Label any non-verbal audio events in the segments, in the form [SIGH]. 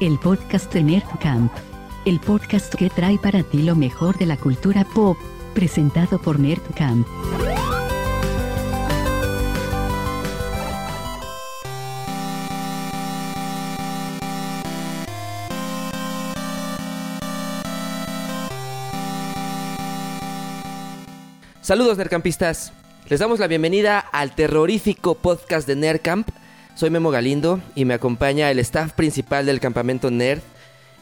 el podcast de Nerd Camp. El podcast que trae para ti lo mejor de la cultura pop, presentado por Nerd Camp. Saludos Nerdcampistas. Les damos la bienvenida al terrorífico podcast de Nerdcamp. Soy Memo Galindo y me acompaña el staff principal del campamento Nerd.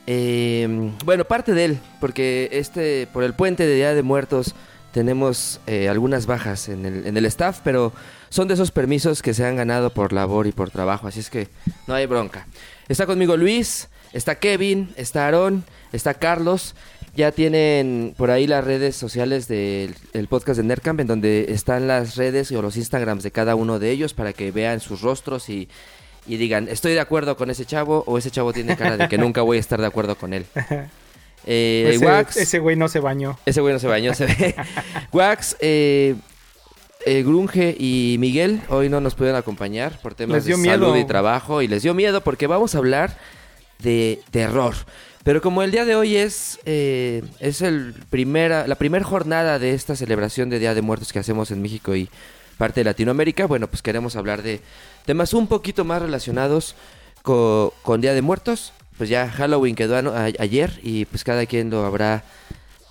Eh, bueno, parte de él, porque este, por el puente de Día de Muertos tenemos eh, algunas bajas en el, en el staff, pero son de esos permisos que se han ganado por labor y por trabajo, así es que no hay bronca. Está conmigo Luis, está Kevin, está Aarón, está Carlos. Ya tienen por ahí las redes sociales del el podcast de Nerdcamp, en donde están las redes o los Instagrams de cada uno de ellos para que vean sus rostros y, y digan, estoy de acuerdo con ese chavo o ese chavo tiene cara de que nunca voy a estar de acuerdo con él. [LAUGHS] Eh, ese, Wax, ese güey no se bañó. ese güey no se bañó, se ve. [LAUGHS] Wax, eh, eh, Grunge y Miguel hoy no nos pudieron acompañar por temas de miedo. salud y trabajo y les dio miedo porque vamos a hablar de terror. Pero como el día de hoy es, eh, es el primera, la primera jornada de esta celebración de Día de Muertos que hacemos en México y parte de Latinoamérica, bueno, pues queremos hablar de temas un poquito más relacionados co- con, Día de Muertos. Pues ya Halloween quedó a- ayer y pues cada quien lo habrá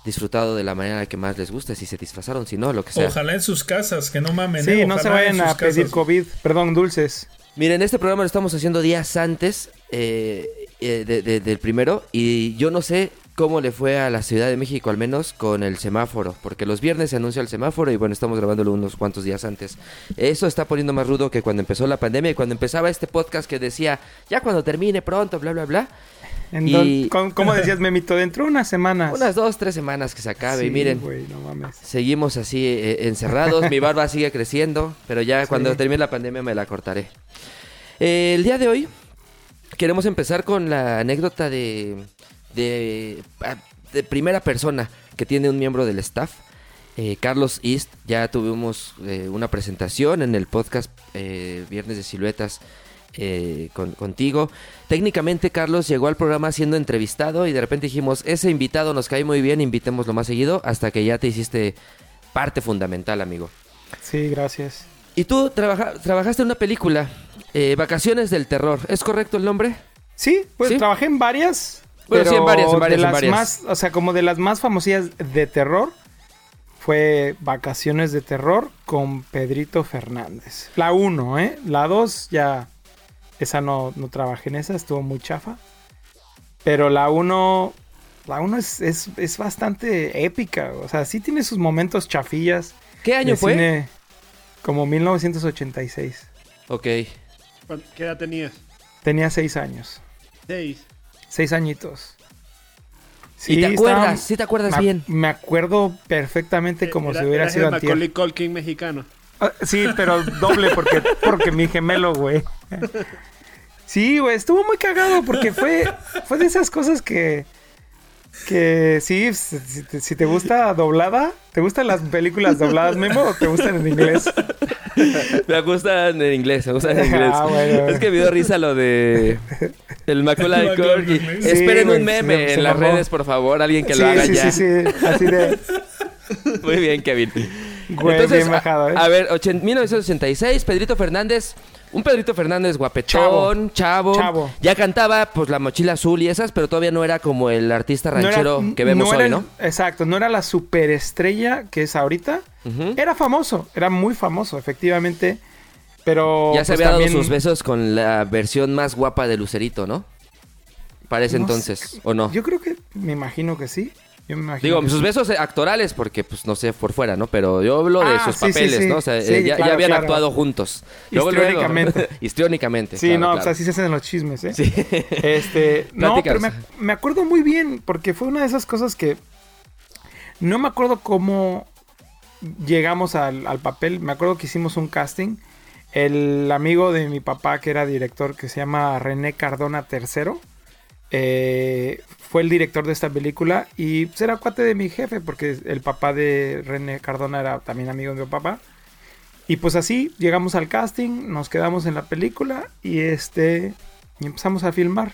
disfrutado de la manera que más les guste, si se disfrazaron, si no, lo que sea. Ojalá en sus casas, que no mamen. Sí, ¿eh? no se vayan en a sus pedir casas. COVID, perdón, dulces. Miren, este programa lo estamos haciendo días antes eh, eh, de- de- del primero y yo no sé cómo le fue a la Ciudad de México al menos con el semáforo, porque los viernes se anuncia el semáforo y bueno, estamos grabándolo unos cuantos días antes. Eso está poniendo más rudo que cuando empezó la pandemia y cuando empezaba este podcast que decía, ya cuando termine pronto, bla, bla, bla. En Y- don- ¿Cómo decías, Memito? Dentro de unas semanas. Unas dos, tres semanas que se acabe y Sí, miren. güey, no mames. Seguimos así eh, encerrados, mi barba sigue creciendo, pero ya [LAUGHS] Sí. cuando termine la pandemia me la cortaré. Eh, el día de hoy queremos empezar con la anécdota de, de, ah, de primera persona que tiene un miembro del staff. Eh, Carlos East, ya tuvimos eh, una presentación en el podcast eh, Viernes de Siluetas eh, con- contigo. Técnicamente Carlos llegó al programa siendo entrevistado y de repente dijimos, ese invitado nos cae muy bien, invitémoslo más seguido, hasta que ya te hiciste parte fundamental, amigo. Sí, gracias. Y tú trabaja- trabajaste en una película, eh, Vacaciones del Terror, ¿es correcto el nombre? Sí, pues ¿Sí? trabajé en varias. Bueno, pero sí, en varias, en varias, de en las varias. Más, o sea, como de las más famosillas de terror, fue Vacaciones de Terror con Pedrito Fernández. La 1, ¿eh? La 2 ya... Esa no, no trabajé en esa, estuvo muy chafa. Pero la 1... La 1 es, es, es bastante épica. O sea, sí tiene sus momentos chafillas. ¿Qué año fue? cine como 1986. Ok. ¿Cuán- ¿Qué edad tenías? Tenía 6 años. Seis. 6 añitos. ¿Y te estaba- acuerdas? ¿Sí te acuerdas me, bien? Me acuerdo perfectamente como Era- si hubiera sido el antier. Macaulay Culkin mexicano. Ah, sí, pero doble porque, porque mi gemelo, güey. Sí, güey, estuvo muy cagado porque fue, fue de esas cosas que... Que sí, si, si te, si te gusta doblada, ¿te gustan las películas dobladas, Memo, o te gustan en inglés? [LAUGHS] Me gustan en inglés, me gustan en inglés. Ah, bueno. Es que me dio risa lo de el Macaulay. [LAUGHS] Culkin. Sí, Esperen un meme se- se en las mamó. redes, por favor, alguien que sí, lo haga sí, ya. sí, sí, así de... [LAUGHS] Muy bien, Kevin. Güey, bien bajado, ¿eh? a, a ver, ochen- 1986, Pedrito Fernández, un Pedrito Fernández guapetón, chavo, Chavo. Ya cantaba pues la mochila azul y esas, pero todavía no era como el artista No era- ranchero que vemos no hoy, ¿no? Exacto, no era la superestrella que es ahorita. Era famoso, era muy famoso, efectivamente. Pero. Ya se pues, había dado también- sus besos con la versión más guapa de Lucerito, ¿no? Parece no entonces, sé, ¿o no? Yo creo que me imagino que sí. Yo me imagino Digo, que sus besos actorales, porque pues no sé por fuera, ¿no? Pero yo hablo de Ah, sus sí, papeles, sí. ¿no? O sea, eh, ya, habían claro. actuado juntos. Luego, luego- Histriónicamente. [LAUGHS] Histriónicamente. Sí, claro, no, claro. pues así se hacen los chismes, ¿eh? Sí. Este, [LAUGHS] no, pero me acuerdo muy bien, porque fue una de esas cosas que no me acuerdo cómo llegamos al, al papel. Me acuerdo que hicimos un casting. El amigo de mi papá, que era director, que se llama René Cardona III, eh, fue el director de esta película y pues, era cuate de mi jefe, porque el papá de René Cardona era también amigo de mi papá. Y pues así llegamos al casting, nos quedamos en la película y este empezamos a filmar.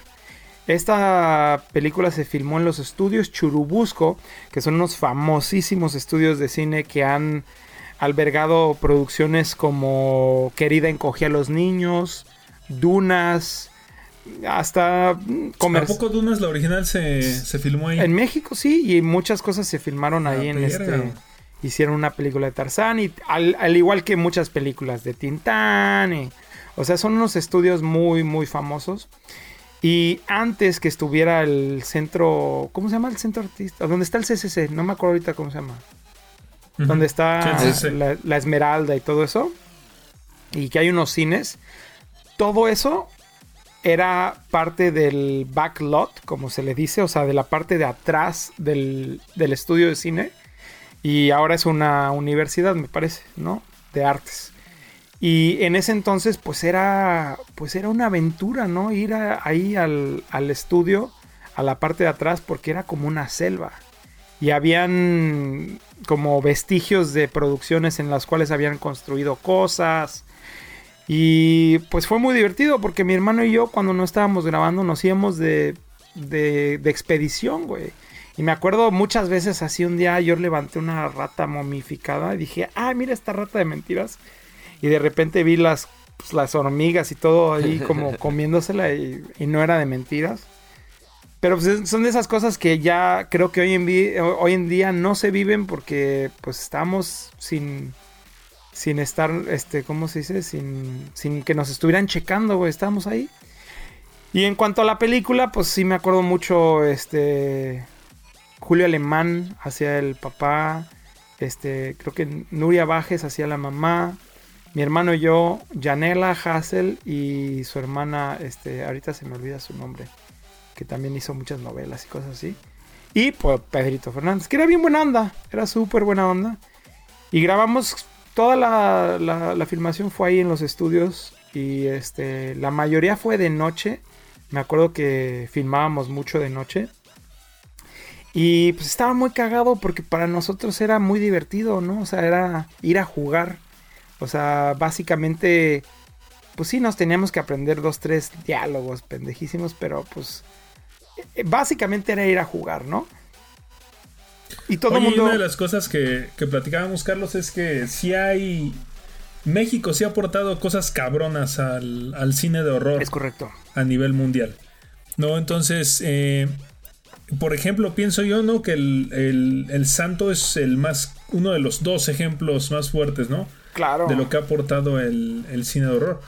Esta película se filmó en los estudios Churubusco, que son unos famosísimos estudios de cine que han albergado producciones como Querida encogía a los niños, Dunas, hasta mm, ¿A comer- poco Dunas, la original, se, se filmó ahí? En México sí, y muchas cosas se filmaron ahí Ah, en este. Hicieron una película de Tarzán, y al, al igual que muchas películas de Tintán. y- o sea, son unos estudios muy, muy famosos. Y antes que estuviera el centro. ¿Cómo se llama el centro artista? ¿Dónde está el CCC? No me acuerdo ahorita cómo se llama. Donde está la Esmeralda y todo eso. Y que hay unos cines. Todo eso era parte del backlot, como se le dice, o sea, de la parte de atrás del, del estudio de cine. Y ahora es una universidad, me parece, ¿no? De artes. Y en ese entonces, pues era, pues era una aventura, ¿no? Ir a- ahí al, al estudio, a la parte de atrás, porque era como una selva. Y habían como vestigios de producciones en las cuales habían construido cosas. Y pues fue muy divertido porque mi hermano y yo cuando no estábamos grabando nos íbamos de, de, de expedición, güey. Y me acuerdo muchas veces así un día yo levanté una rata momificada y dije, ah, mira esta rata de mentiras. Y de repente vi las, pues, las hormigas y todo ahí [LAUGHS] como comiéndosela y, y no era de mentiras. Pero pues, son de esas cosas que ya creo que hoy en, hoy en día no se viven porque pues estamos sin, sin estar, este, ¿cómo se dice? Sin, sin que nos estuvieran checando, güey, estábamos ahí. Y en cuanto a la película, pues sí me acuerdo mucho, este, Julio Alemán hacía el papá, este, creo que Nuria Bajes hacía la mamá, mi hermano y yo, Janela Hassel y su hermana, este, ahorita se me olvida su nombre, que también hizo muchas novelas y cosas así. Y pues Pedrito Fernández, que era bien buena onda, era súper buena onda. Y grabamos toda la, filmación fue ahí en los estudios y este la mayoría fue de noche. Me acuerdo que filmábamos mucho de noche. Y pues estaba muy cagado porque para nosotros era muy divertido, ¿no? O sea, era ir a jugar. O sea, básicamente, pues sí, nos teníamos que aprender dos, tres diálogos pendejísimos, pero pues eh, básicamente era ir a jugar, ¿no? Y todo el Oye, y mundo... una de las cosas que, que platicábamos, Carlos, es que si hay... México sí ha aportado cosas cabronas al, al cine de horror Es correcto. a nivel mundial. ¿No? Entonces, eh, por ejemplo, pienso yo, ¿no? Que el, el- el santo es el más... Uno de los dos ejemplos más fuertes, ¿no? Claro. De lo que ha aportado el, el cine de horror.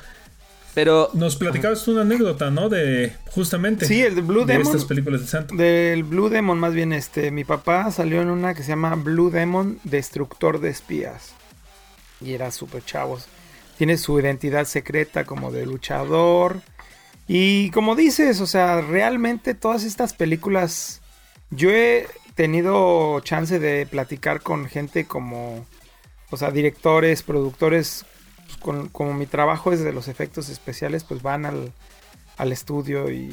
Pero Nos platicabas tú una anécdota, ¿no? De justamente... Sí, el de Blue de Demon. estas películas del santo. Del Blue Demon, más bien, este, mi papá salió en una que se llama Blue Demon, Destructor de Espías. Y era súper chavos. Tiene su identidad secreta como de luchador. Y como dices, o sea, realmente todas estas películas, yo he tenido chance de platicar con gente como, o sea, directores, productores, como mi trabajo es de los efectos especiales, pues van al, al estudio y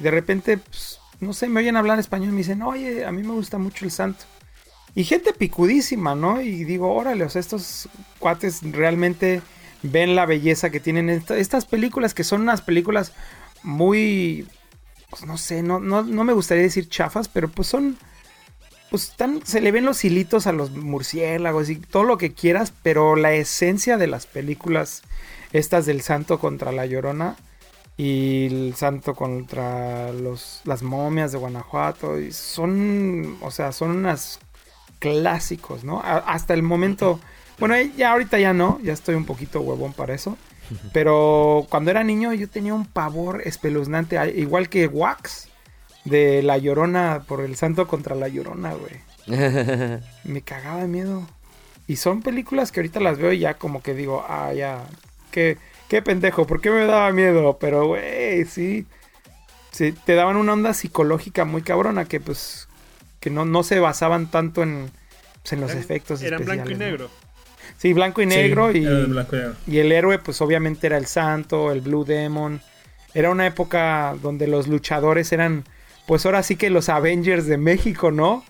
de repente, pues, no sé, me oyen hablar español y me dicen, oye, a mí me gusta mucho el santo. Y gente picudísima, ¿no? Y digo, órale, o sea, estos cuates realmente ven la belleza que tienen esta- estas películas, que son unas películas muy, pues no sé, no, no, no me gustaría decir chafas, pero pues son, pues están, se le ven los hilitos a los murciélagos y todo lo que quieras, pero la esencia de las películas, estas del santo contra la llorona, y el santo contra los, las momias de Guanajuato. Y son, o sea, son unas clásicos, ¿no? A- hasta el momento, bueno, ya ahorita ya no, ya estoy un poquito huevón para eso. Pero cuando era niño yo tenía un pavor espeluznante, igual que Wax de La Llorona por el santo contra la Llorona, güey. [LAUGHS] Me cagaba de miedo. Y son películas que ahorita las veo y ya como que digo, ah, ya, qué, qué pendejo, ¿por qué me daba miedo? Pero, güey, sí, sí, te daban una onda psicológica muy cabrona que pues, que no, no se basaban tanto en, pues, en los Eran- efectos Eran blanco y especiales, ¿no? negro. Sí, blanco y negro Sí, y, blanco y negro. y el héroe pues obviamente era el santo, el Blue Demon. Era una época donde los luchadores eran pues ahora sí que los Avengers de México, ¿no?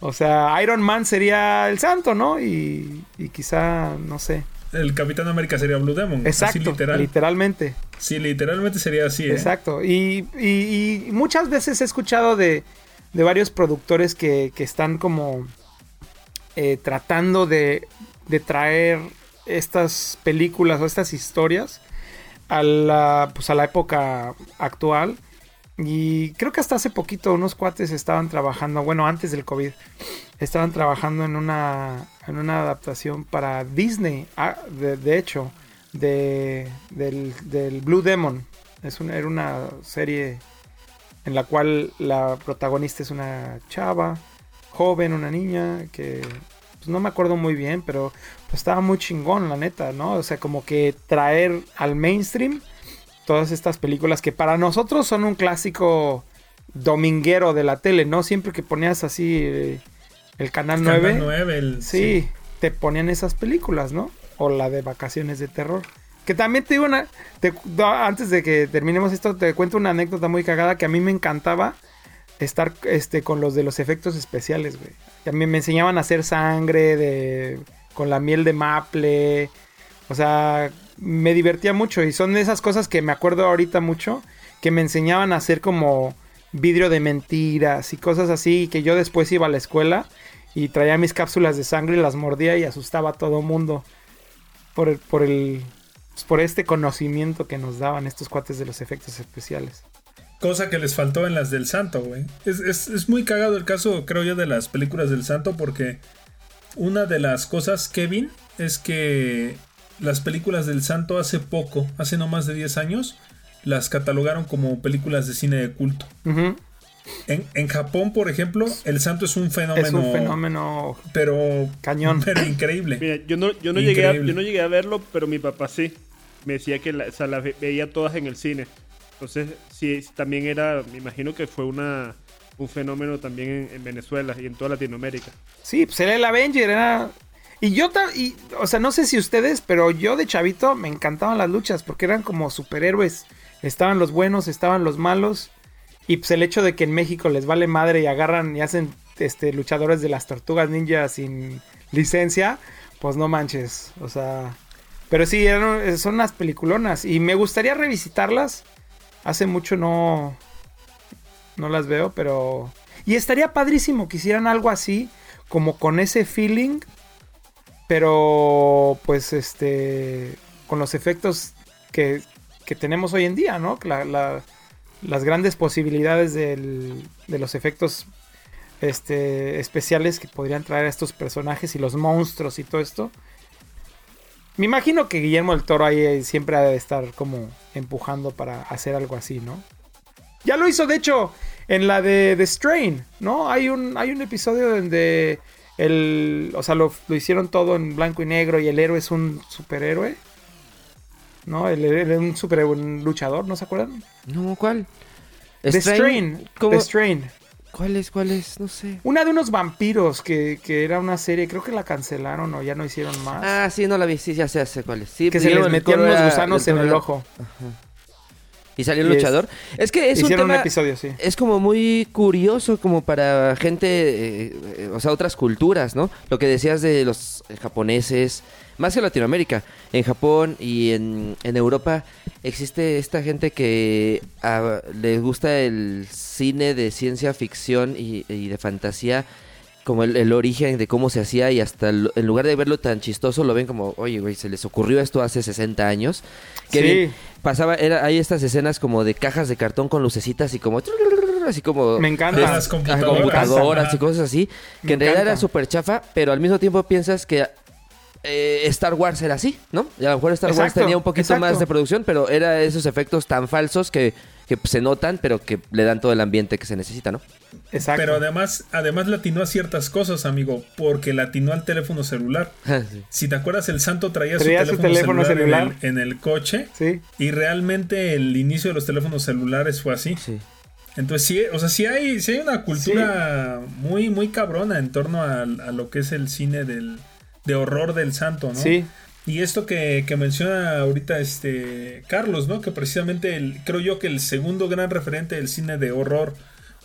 O sea, Iron Man sería el santo, ¿no? Y, y quizá, no sé. el Capitán América sería Blue Demon. Exacto, Así literal. literalmente. Sí, literalmente sería así. ¿eh? Exacto. Y, y- y muchas veces he escuchado de, de varios productores que, que están como eh, tratando de, de traer estas películas o estas historias a la, pues a la época actual. Y creo que hasta hace poquito unos cuates estaban trabajando, bueno, antes del COVID, estaban trabajando en una, en una adaptación para Disney, ah, de, de hecho, de, del, del Blue Demon. Es una, era una serie en la cual la protagonista es una chava, joven, una niña, que pues, no me acuerdo muy bien, pero pues, estaba muy chingón, la neta, ¿no? O sea, como que traer al mainstream todas estas películas que para nosotros son un clásico dominguero de la tele, ¿no? Siempre que ponías así eh, el canal 9, Canal 9, el- sí, te ponían esas películas, ¿no? O la de vacaciones de terror. Que también te digo una. te- antes de que terminemos esto, te cuento una anécdota muy cagada que a mí me encantaba estar este, con los de los efectos especiales, güey. Mí me enseñaban a hacer sangre de, con la miel de maple. O sea, me divertía mucho. Y son de esas cosas que me acuerdo ahorita mucho. Que me enseñaban a hacer como vidrio de mentiras y cosas así. Que yo después iba a la escuela y traía mis cápsulas de sangre y las mordía y asustaba a todo mundo. Por el, por el. pues, por este conocimiento que nos daban estos cuates de los efectos especiales. Cosa que les faltó en las del Santo, güey. Es, es- es muy cagado el caso, creo yo, de las películas del Santo porque una de las cosas, Kevin, es que las películas del Santo hace poco, hace no más de 10 años, las catalogaron como películas de cine de culto. En, en Japón, por ejemplo, el Santo es un fenómeno, Es un fenómeno pero cañón. pero increíble. Mira, yo no, yo no, llegué a, yo no llegué a verlo, pero mi papá sí. Me decía que la- o sea, las ve- veía todas en el cine. Entonces, sí, sí, también era, me imagino que fue una, un fenómeno también en, en Venezuela y en toda Latinoamérica. Sí, pues era el Avenger, era... Y yo, o sea, no sé si ustedes, pero yo de chavito me encantaban las luchas porque eran como superhéroes. Estaban los buenos, estaban los malos. Y pues el hecho de que en México les vale madre y agarran y hacen este, luchadores de las tortugas ninja sin licencia, pues no manches. O sea, pero sí, eran- son unas peliculonas y me gustaría revisitarlas. Hace mucho no, no las veo, pero... Y estaría padrísimo que hicieran algo así, como con ese feeling, pero pues este, con los efectos que, que tenemos hoy en día, ¿no? La- la- las grandes posibilidades del- de los efectos este, especiales que podrían traer a estos personajes y los monstruos y todo esto. Me imagino que Guillermo del Toro ahí siempre ha de estar como empujando para hacer algo así, ¿no? Ya lo hizo, de hecho, en la de The Strain, ¿no? Hay un, hay un episodio donde el. O sea, lo, lo hicieron todo en blanco y negro y el héroe es un superhéroe. ¿No? El héroe es un super un luchador, ¿no se acuerdan? No, ¿cuál? The Strain. The Strain. ¿Cuál es? ¿Cuál es? No sé. Una de unos vampiros que, que era una serie, creo que la cancelaron o ya no hicieron más. Ah, sí, no la vi. Sí, ya sé, sé cuál es. Sí, que se Guillermo les metían unos gusanos en el ojo. Y salió el Y luchador. Es que es un episodio, sí. Es como muy curioso como para gente, eh, eh, o sea, otras culturas, ¿no? Lo que decías de los japoneses, más que Latinoamérica, en Japón y en, en Europa existe esta gente que ah, les gusta el cine de ciencia ficción y, y de fantasía, como el, el origen de cómo se hacía y hasta el- en lugar de verlo tan chistoso lo ven como, oye, güey, se les ocurrió esto hace 60 años. Sí. bien, pasaba, era, hay estas escenas como de cajas de cartón con lucecitas y como así como Me encanta. de- Las computadoras. y cosas así Me que en realidad encanta. era súper chafa pero al mismo tiempo piensas que eh, Star Wars era así ¿no? y a lo mejor Star Wars tenía un poquito exacto. más de producción pero era esos efectos tan falsos que, que se notan pero que le dan todo el ambiente que se necesita ¿no? Exacto. Pero además, además latinó a ciertas cosas, amigo, porque latinó al teléfono celular. [LAUGHS] Sí. Si te acuerdas, el santo traía, Traía su su teléfono, celular, celular. En, el, en el coche. Sí. Y realmente el inicio de los teléfonos celulares fue así. sí Entonces sí, o sea, sí hay, sí hay una cultura muy, muy cabrona en torno a, a lo que es el cine del, de horror del santo, ¿no? Sí. Y esto que, que menciona ahorita este Carlos, ¿no? Que precisamente el, creo yo que el segundo gran referente del cine de horror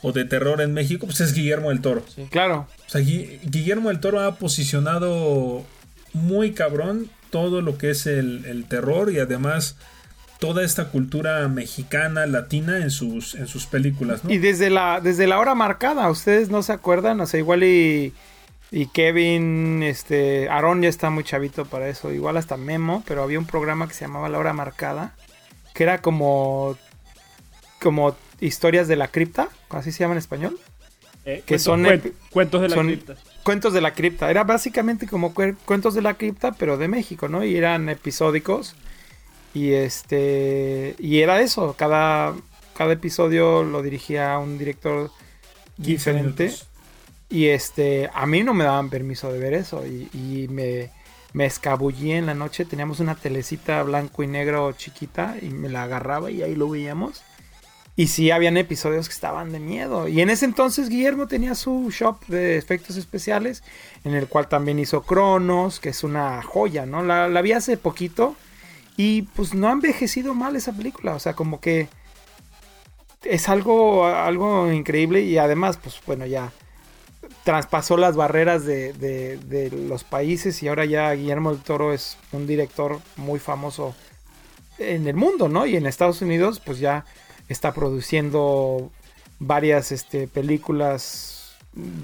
o de terror en México, pues es Guillermo del Toro. Claro. O sea, Gui- Guillermo del Toro ha posicionado muy cabrón todo lo que es el, el terror y además toda esta cultura mexicana, latina en sus, en sus películas, ¿no? Y desde la, desde la hora marcada, ¿ustedes no se acuerdan? O sea, igual y, y Kevin, este, Aaron ya está muy chavito para eso, igual hasta Memo, pero había un programa que se llamaba La Hora Marcada, que era como, como historias de la cripta, así se llama en español. Eh, Que cuentos- son cuen- cuentos de la son- cripta. Cuentos de la cripta, era básicamente como cuentos de la cripta, pero de México, ¿no? Y eran episódicos. Y este. Y era eso. Cada, cada episodio lo dirigía un director 15 diferente. minutos. Y este. A mí no me daban permiso de ver eso. Y, me, me escabullí en la noche. Teníamos una telecita blanco y negro chiquita. Y me la agarraba y ahí lo veíamos. Y sí, habían episodios que estaban de miedo. Y en ese entonces Guillermo tenía su shop de efectos especiales, en el cual también hizo Cronos, que es una joya, ¿no? La, la vi hace poquito y pues no ha envejecido mal esa película. O sea, como que es algo, algo increíble y además, pues bueno, ya traspasó las barreras de, de- de los países y ahora ya Guillermo del Toro es un director muy famoso en el mundo, ¿no? Y en Estados Unidos, pues ya está produciendo varias este, películas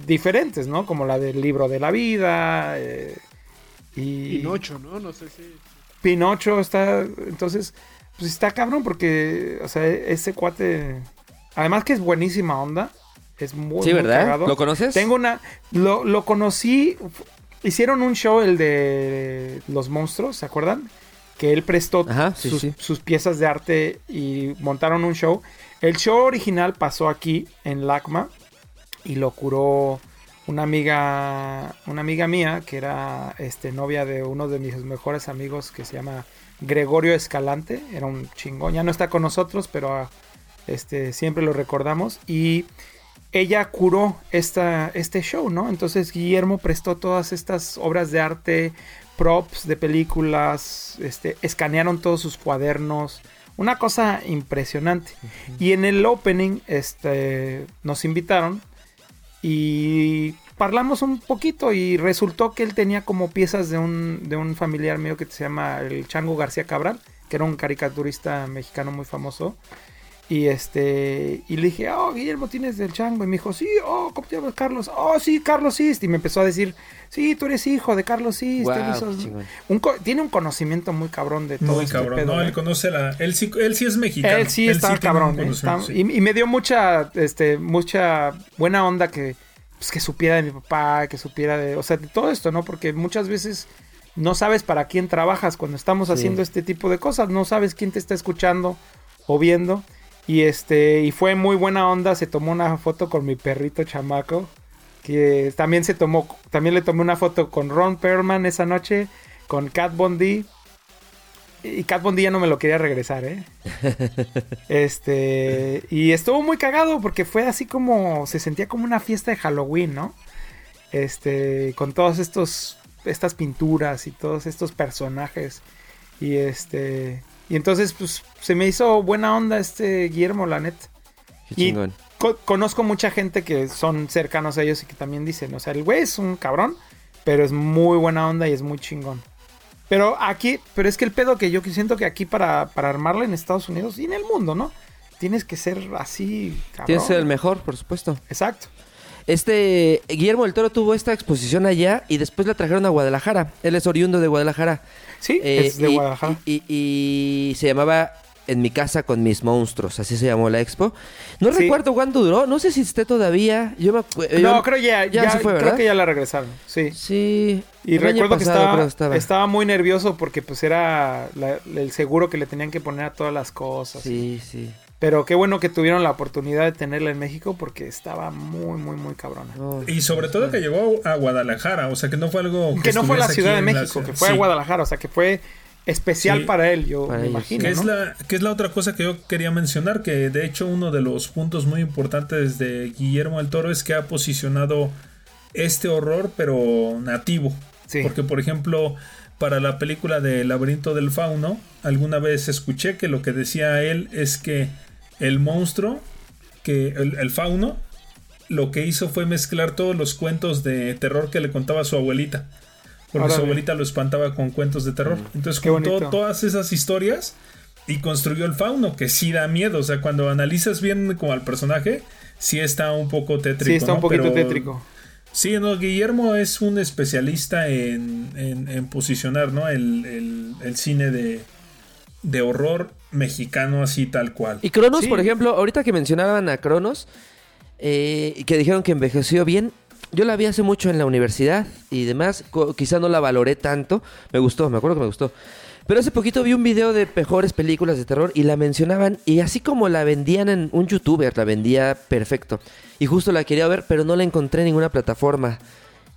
diferentes, ¿no? Como la del libro de la vida. eh, y Pinocho, ¿no? No sé si. Pinocho está. Entonces, pues está cabrón porque, o sea, ese cuate. Además que es buenísima onda. Es muy, Sí, muy ¿verdad? cagado. ¿Lo conoces? Tengo una. Lo, lo conocí. Hicieron un show, el de los monstruos, ¿se acuerdan? Que él prestó Ajá, sí, sus, sí. sus piezas de arte y montaron un show. El show original pasó aquí en LACMA y lo curó una amiga, una amiga mía que era este, novia de uno de mis mejores amigos que se llama Gregorio Escalante. Era un chingón. Ya no está con nosotros, pero este, siempre lo recordamos. Y ella curó esta, este show, ¿no? Entonces Guillermo prestó todas estas obras de arte, props de películas, este, escanearon todos sus cuadernos. Una cosa impresionante. Y en el opening este, nos invitaron y hablamos un poquito y resultó que él tenía como piezas de un, de un familiar mío que se llama el Chango García Cabral, que era un caricaturista mexicano muy famoso. Y este, y le dije, oh, Guillermo, tienes del chango. Y me dijo, sí, oh, ¿cómo te llamas, Carlos? Oh, sí, Carlos Sist. Y me empezó a decir, sí, tú eres hijo de Carlos Sist. Un co- tiene un conocimiento muy cabrón de todo Muy este cabrón, pedo, no, ¿eh? él conoce la. Él sí, él sí es mexicano. Él sí está cabrón. ¿eh? conocimiento, Está- sí. y, y me dio mucha, este, mucha buena onda que, pues, que supiera de mi papá, que supiera de, o sea, de todo esto, ¿no? Porque muchas veces no sabes para quién trabajas cuando estamos Sí. haciendo este tipo de cosas, no sabes quién te está escuchando o viendo. Y este, y fue muy buena onda, se tomó una foto con mi perrito chamaco, que también se tomó, también le tomé una foto con Ron Perlman esa noche, con Kat Bondi. Y Kat Bondi ya no me lo quería regresar, ¿eh? [LAUGHS] Este, y estuvo muy cagado porque fue así como, se sentía como una fiesta de Halloween, ¿no? Este, con todos estos, estas pinturas y todos estos personajes. Y este, y entonces, pues, se me hizo buena onda este Guillermo, la neta. Qué Y- chingón. Co- conozco mucha gente que son cercanos a ellos y que también dicen, o sea, el güey es un cabrón, pero es muy buena onda y es muy chingón. Pero aquí, pero es que el pedo que yo siento que aquí para, para armarla en Estados Unidos y en el mundo, ¿no? Tienes que ser así, cabrón. Tienes que ser el mejor, por supuesto. Exacto. Este Guillermo del Toro tuvo esta exposición allá y después la trajeron a Guadalajara. Él es oriundo de Guadalajara. Sí, Eh, es de y- Guadalajara. Y, y- y se llamaba En mi casa con mis monstruos, así se llamó la expo. No Sí. recuerdo cuánto duró, no sé si esté todavía. Yo me yo- no, creo ya, ya ya, se fue, creo ¿verdad? que ya la regresaron. Sí. Sí. Y recuerdo que estaba, estaba. estaba muy nervioso porque pues era la- el seguro que le tenían que poner a todas las cosas. Sí, sí. Pero qué bueno que tuvieron la oportunidad de tenerla en México porque estaba muy, muy, muy cabrona. Y sobre todo que llegó a Guadalajara, o sea que no fue algo Que no fue a la Ciudad de la México, que fue a. Guadalajara, o sea que fue especial Sí. para él, yo Para me ellos. imagino. Que es, la, que es la otra cosa que yo quería mencionar, que de hecho uno de los puntos muy importantes de Guillermo del Toro es que ha posicionado este horror pero nativo. Sí. Porque por ejemplo, para la película de Laberinto del Fauno, alguna vez escuché que lo que decía él es que el monstruo, que el, el fauno, lo que hizo fue mezclar todos los cuentos de terror que le contaba su abuelita. porque su abuelita lo espantaba con cuentos de terror. Entonces Qué contó bonito. todas esas historias y construyó el fauno, que sí da miedo. O sea, cuando analizas bien como al personaje, sí está un poco tétrico. Sí, está un ¿no? poquito Pero- tétrico. Sí, no, Guillermo es un especialista en, en- en posicionar, ¿no? El, el- el cine de, de horror mexicano así tal cual. Y Cronos, Sí. por ejemplo, ahorita que mencionaban a Cronos, eh, y que dijeron que envejeció bien, yo la vi hace mucho en la universidad y demás, quizá no la valoré tanto, me gustó, me acuerdo que me gustó. Pero hace poquito vi un video de mejores películas de terror y la mencionaban y así como la vendían en un youtuber, la vendía perfecto. Y justo la quería ver, pero no la encontré en ninguna plataforma.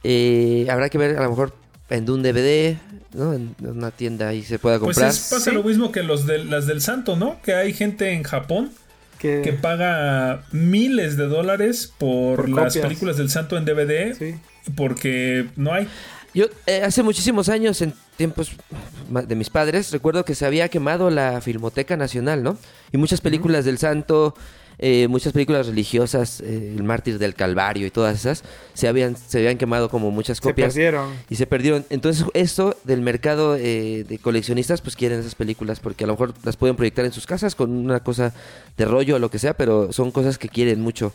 Eh, habrá que ver a lo mejor en un DVD, ¿no? En una tienda ahí se pueda Pues comprar. es- pasa Sí. lo mismo que los de, las del Santo, ¿no? Que hay gente en Japón Que, que paga miles de dólares por, Por las copias. películas del Santo en DVD sí. porque no hay. Yo eh, hace muchísimos años, en tiempos de mis padres, recuerdo que se había quemado la Filmoteca Nacional, ¿no? Y muchas películas del Santo, eh, muchas películas religiosas, eh, El Mártir del Calvario y todas esas, se habían, se habían quemado como muchas Se copias. perdieron. y se perdieron. Entonces, esto del mercado eh, de coleccionistas, pues quieren esas películas porque a lo mejor las pueden proyectar en sus casas con una cosa de rollo o lo que sea, pero son cosas que quieren mucho.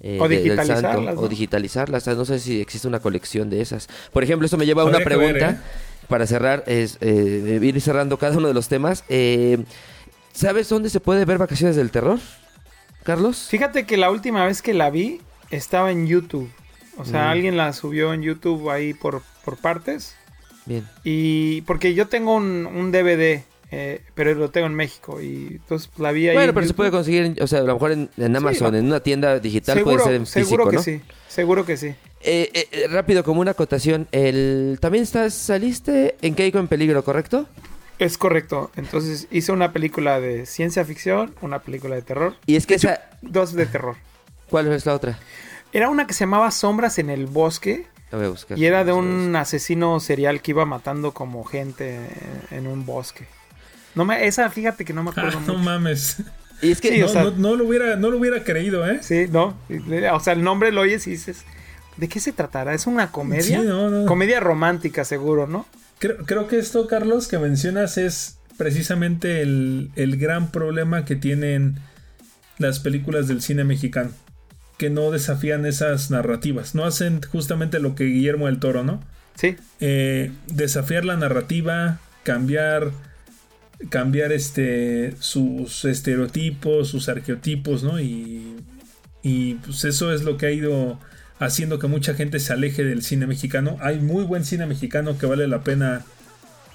Eh, O de- del digitalizarlas, santo, ¿no? O digitalizarlas. O sea, no sé si existe una colección de esas. Por ejemplo, esto me lleva a una ver, pregunta. ¿eh? Para cerrar, es eh, ir cerrando cada uno de los temas. Eh, ¿Sabes dónde se puede ver Vacaciones del Terror, Carlos? Fíjate que la última vez que la vi estaba en YouTube. O sea, Mm. alguien la subió en YouTube ahí por, por partes. Bien. Y porque yo tengo un, un DVD, eh, pero lo tengo en México. Y entonces la vi ahí. Bueno, en pero se puede conseguir, o sea, a lo mejor en, en Amazon, en una tienda digital Seguro, puede ser en físico, seguro que ¿no? sí. Seguro que sí. Eh, eh, eh, rápido, como una acotación. El, También estás, saliste en Keiko en peligro, ¿correcto? Es correcto. Entonces hice una película de ciencia ficción, una película de terror. Y es que hecho, esa... Dos de terror. ¿Cuál es la otra? Era una que se llamaba Sombras en el Bosque. La voy a buscar. Y era de un asesino serial que iba matando como gente en, en un bosque. No me, esa, fíjate que no me Ah, acuerdo no mucho. mames. Y es que... Sí, No, o sea- no- no lo hubiera, no lo hubiera creído, ¿eh? Sí, no. O sea, el nombre lo oyes y dices, ¿de qué se tratará? ¿Es una comedia? Sí, no, no. Comedia romántica, seguro, ¿no? Creo, creo que esto, Carlos, que mencionas es precisamente el, el gran problema que tienen las películas del cine mexicano. Que no desafían esas narrativas. No hacen justamente lo que Guillermo del Toro, ¿no? Sí. Eh, desafiar la narrativa, cambiar cambiar este sus estereotipos, sus arqueotipos, ¿no? Y, y pues eso es lo que ha ido haciendo que mucha gente se aleje del cine mexicano. Hay muy buen cine mexicano que vale la pena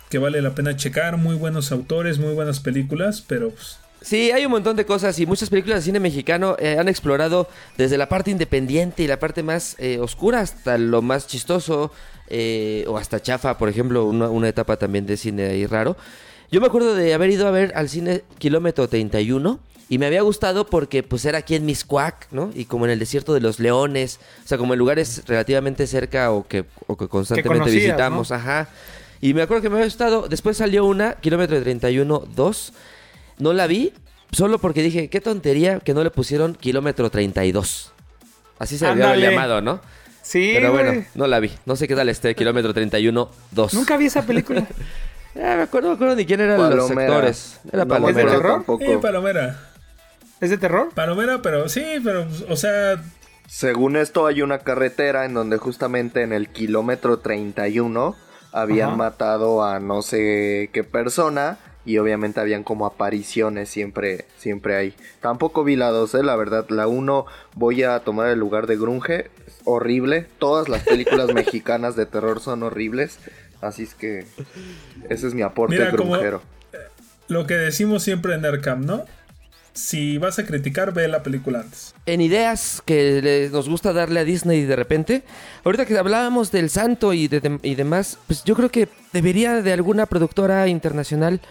que vale la pena checar, muy buenos autores, muy buenas películas, pero pues, Sí, hay un montón de cosas y muchas películas de cine mexicano eh, han explorado desde la parte independiente y la parte más eh, oscura hasta lo más chistoso eh, o hasta chafa, por ejemplo, una, una etapa también de cine ahí raro. Yo me acuerdo de haber ido a ver al cine Kilómetro 31 y me había gustado porque pues era aquí en Miscuac, ¿no? Y como en el desierto de los leones, o sea, como en lugares relativamente cerca o que, o que constantemente conocías, visitamos, ¿no? ajá. Y me acuerdo que me había gustado, después salió una, Kilómetro 31 2, no la vi, solo porque dije, qué tontería que no le pusieron Kilómetro 32. Así se había llamado, ¿no? Sí, Pero bueno, no la vi. No sé qué tal este Kilómetro 31 2. Nunca vi esa película. [LAUGHS] Ah, me acuerdo, no me acuerdo ni quién eran los actores. Era ¿Es de terror? tampoco. eh, Palomera. ¿Es de terror? Palomera, pero sí, pero o sea, Según esto hay una carretera en donde justamente en el kilómetro 31 habían Ajá. matado a no sé qué persona y obviamente habían como apariciones siempre siempre ahí. Tampoco vi la 2, eh, la verdad, la 1 voy a tomar el lugar de Grunge, horrible, todas las películas [LAUGHS] mexicanas de terror son horribles, así es que ese es mi aporte Mira, lo que decimos siempre en Nerdcam, ¿no? Si vas a criticar, ve la película antes. En ideas que le- nos gusta darle a Disney de repente, ahorita que hablábamos del santo y, de- y demás, pues yo creo que debería de alguna productora internacional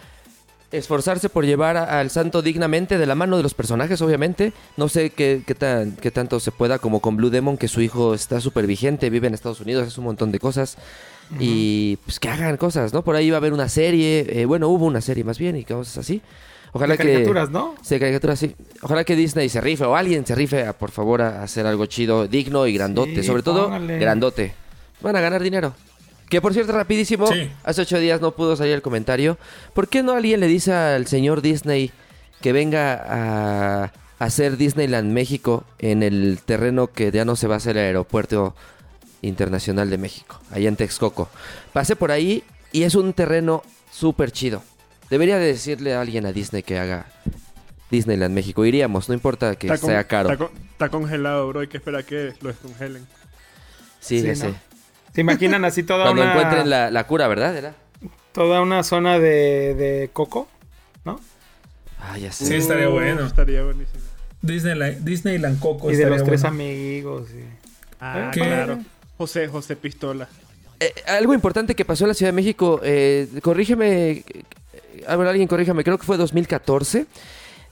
esforzarse por llevar a- al santo dignamente de la mano de los personajes, obviamente. No sé qué, qué, tan, qué tanto se pueda, como con Blue Demon, que su hijo está súper vigente, vive en Estados Unidos, hace un montón de cosas. Y pues que hagan cosas, ¿no? Por ahí va a haber una serie, eh, bueno, hubo una serie más bien y cosas así. Ojalá De que... caricaturas, ¿no? Sí, caricaturas, sí. Ojalá que Disney se rife o alguien se rife, a, por favor, a hacer algo chido, digno y grandote. Sí, Sobre todo, póngale. grandote. Van a ganar dinero. Que por cierto, rapidísimo, Sí. hace ocho días no pudo salir el comentario. ¿Por qué no alguien le dice al señor Disney que venga a hacer Disneyland México en el terreno que ya no se va a hacer el aeropuerto internacional de México, allá en Texcoco? Pasé por ahí y es un terreno súper chido. Debería de decirle a alguien a Disney que haga Disneyland México. Iríamos, no importa que Está con- sea caro. Está, con- está congelado, bro. Hay que esperar a que lo descongelen. Sí, Sí, ya ¿no? ¿Se imaginan así toda Cuando una, encuentren la, la cura, ¿verdad? Era? toda una zona de, de coco? ¿No? Ah, ya sé. Sí, estaría Uh, bueno. Estaría buenísimo. Disneyland, Disneyland Coco y de los tres bueno. amigos. y- Ah, ¿Qué? claro. José, José Pistola. Eh, algo importante que pasó en la Ciudad de México, eh, corrígeme, a ver, alguien corrígame, creo que fue 2014.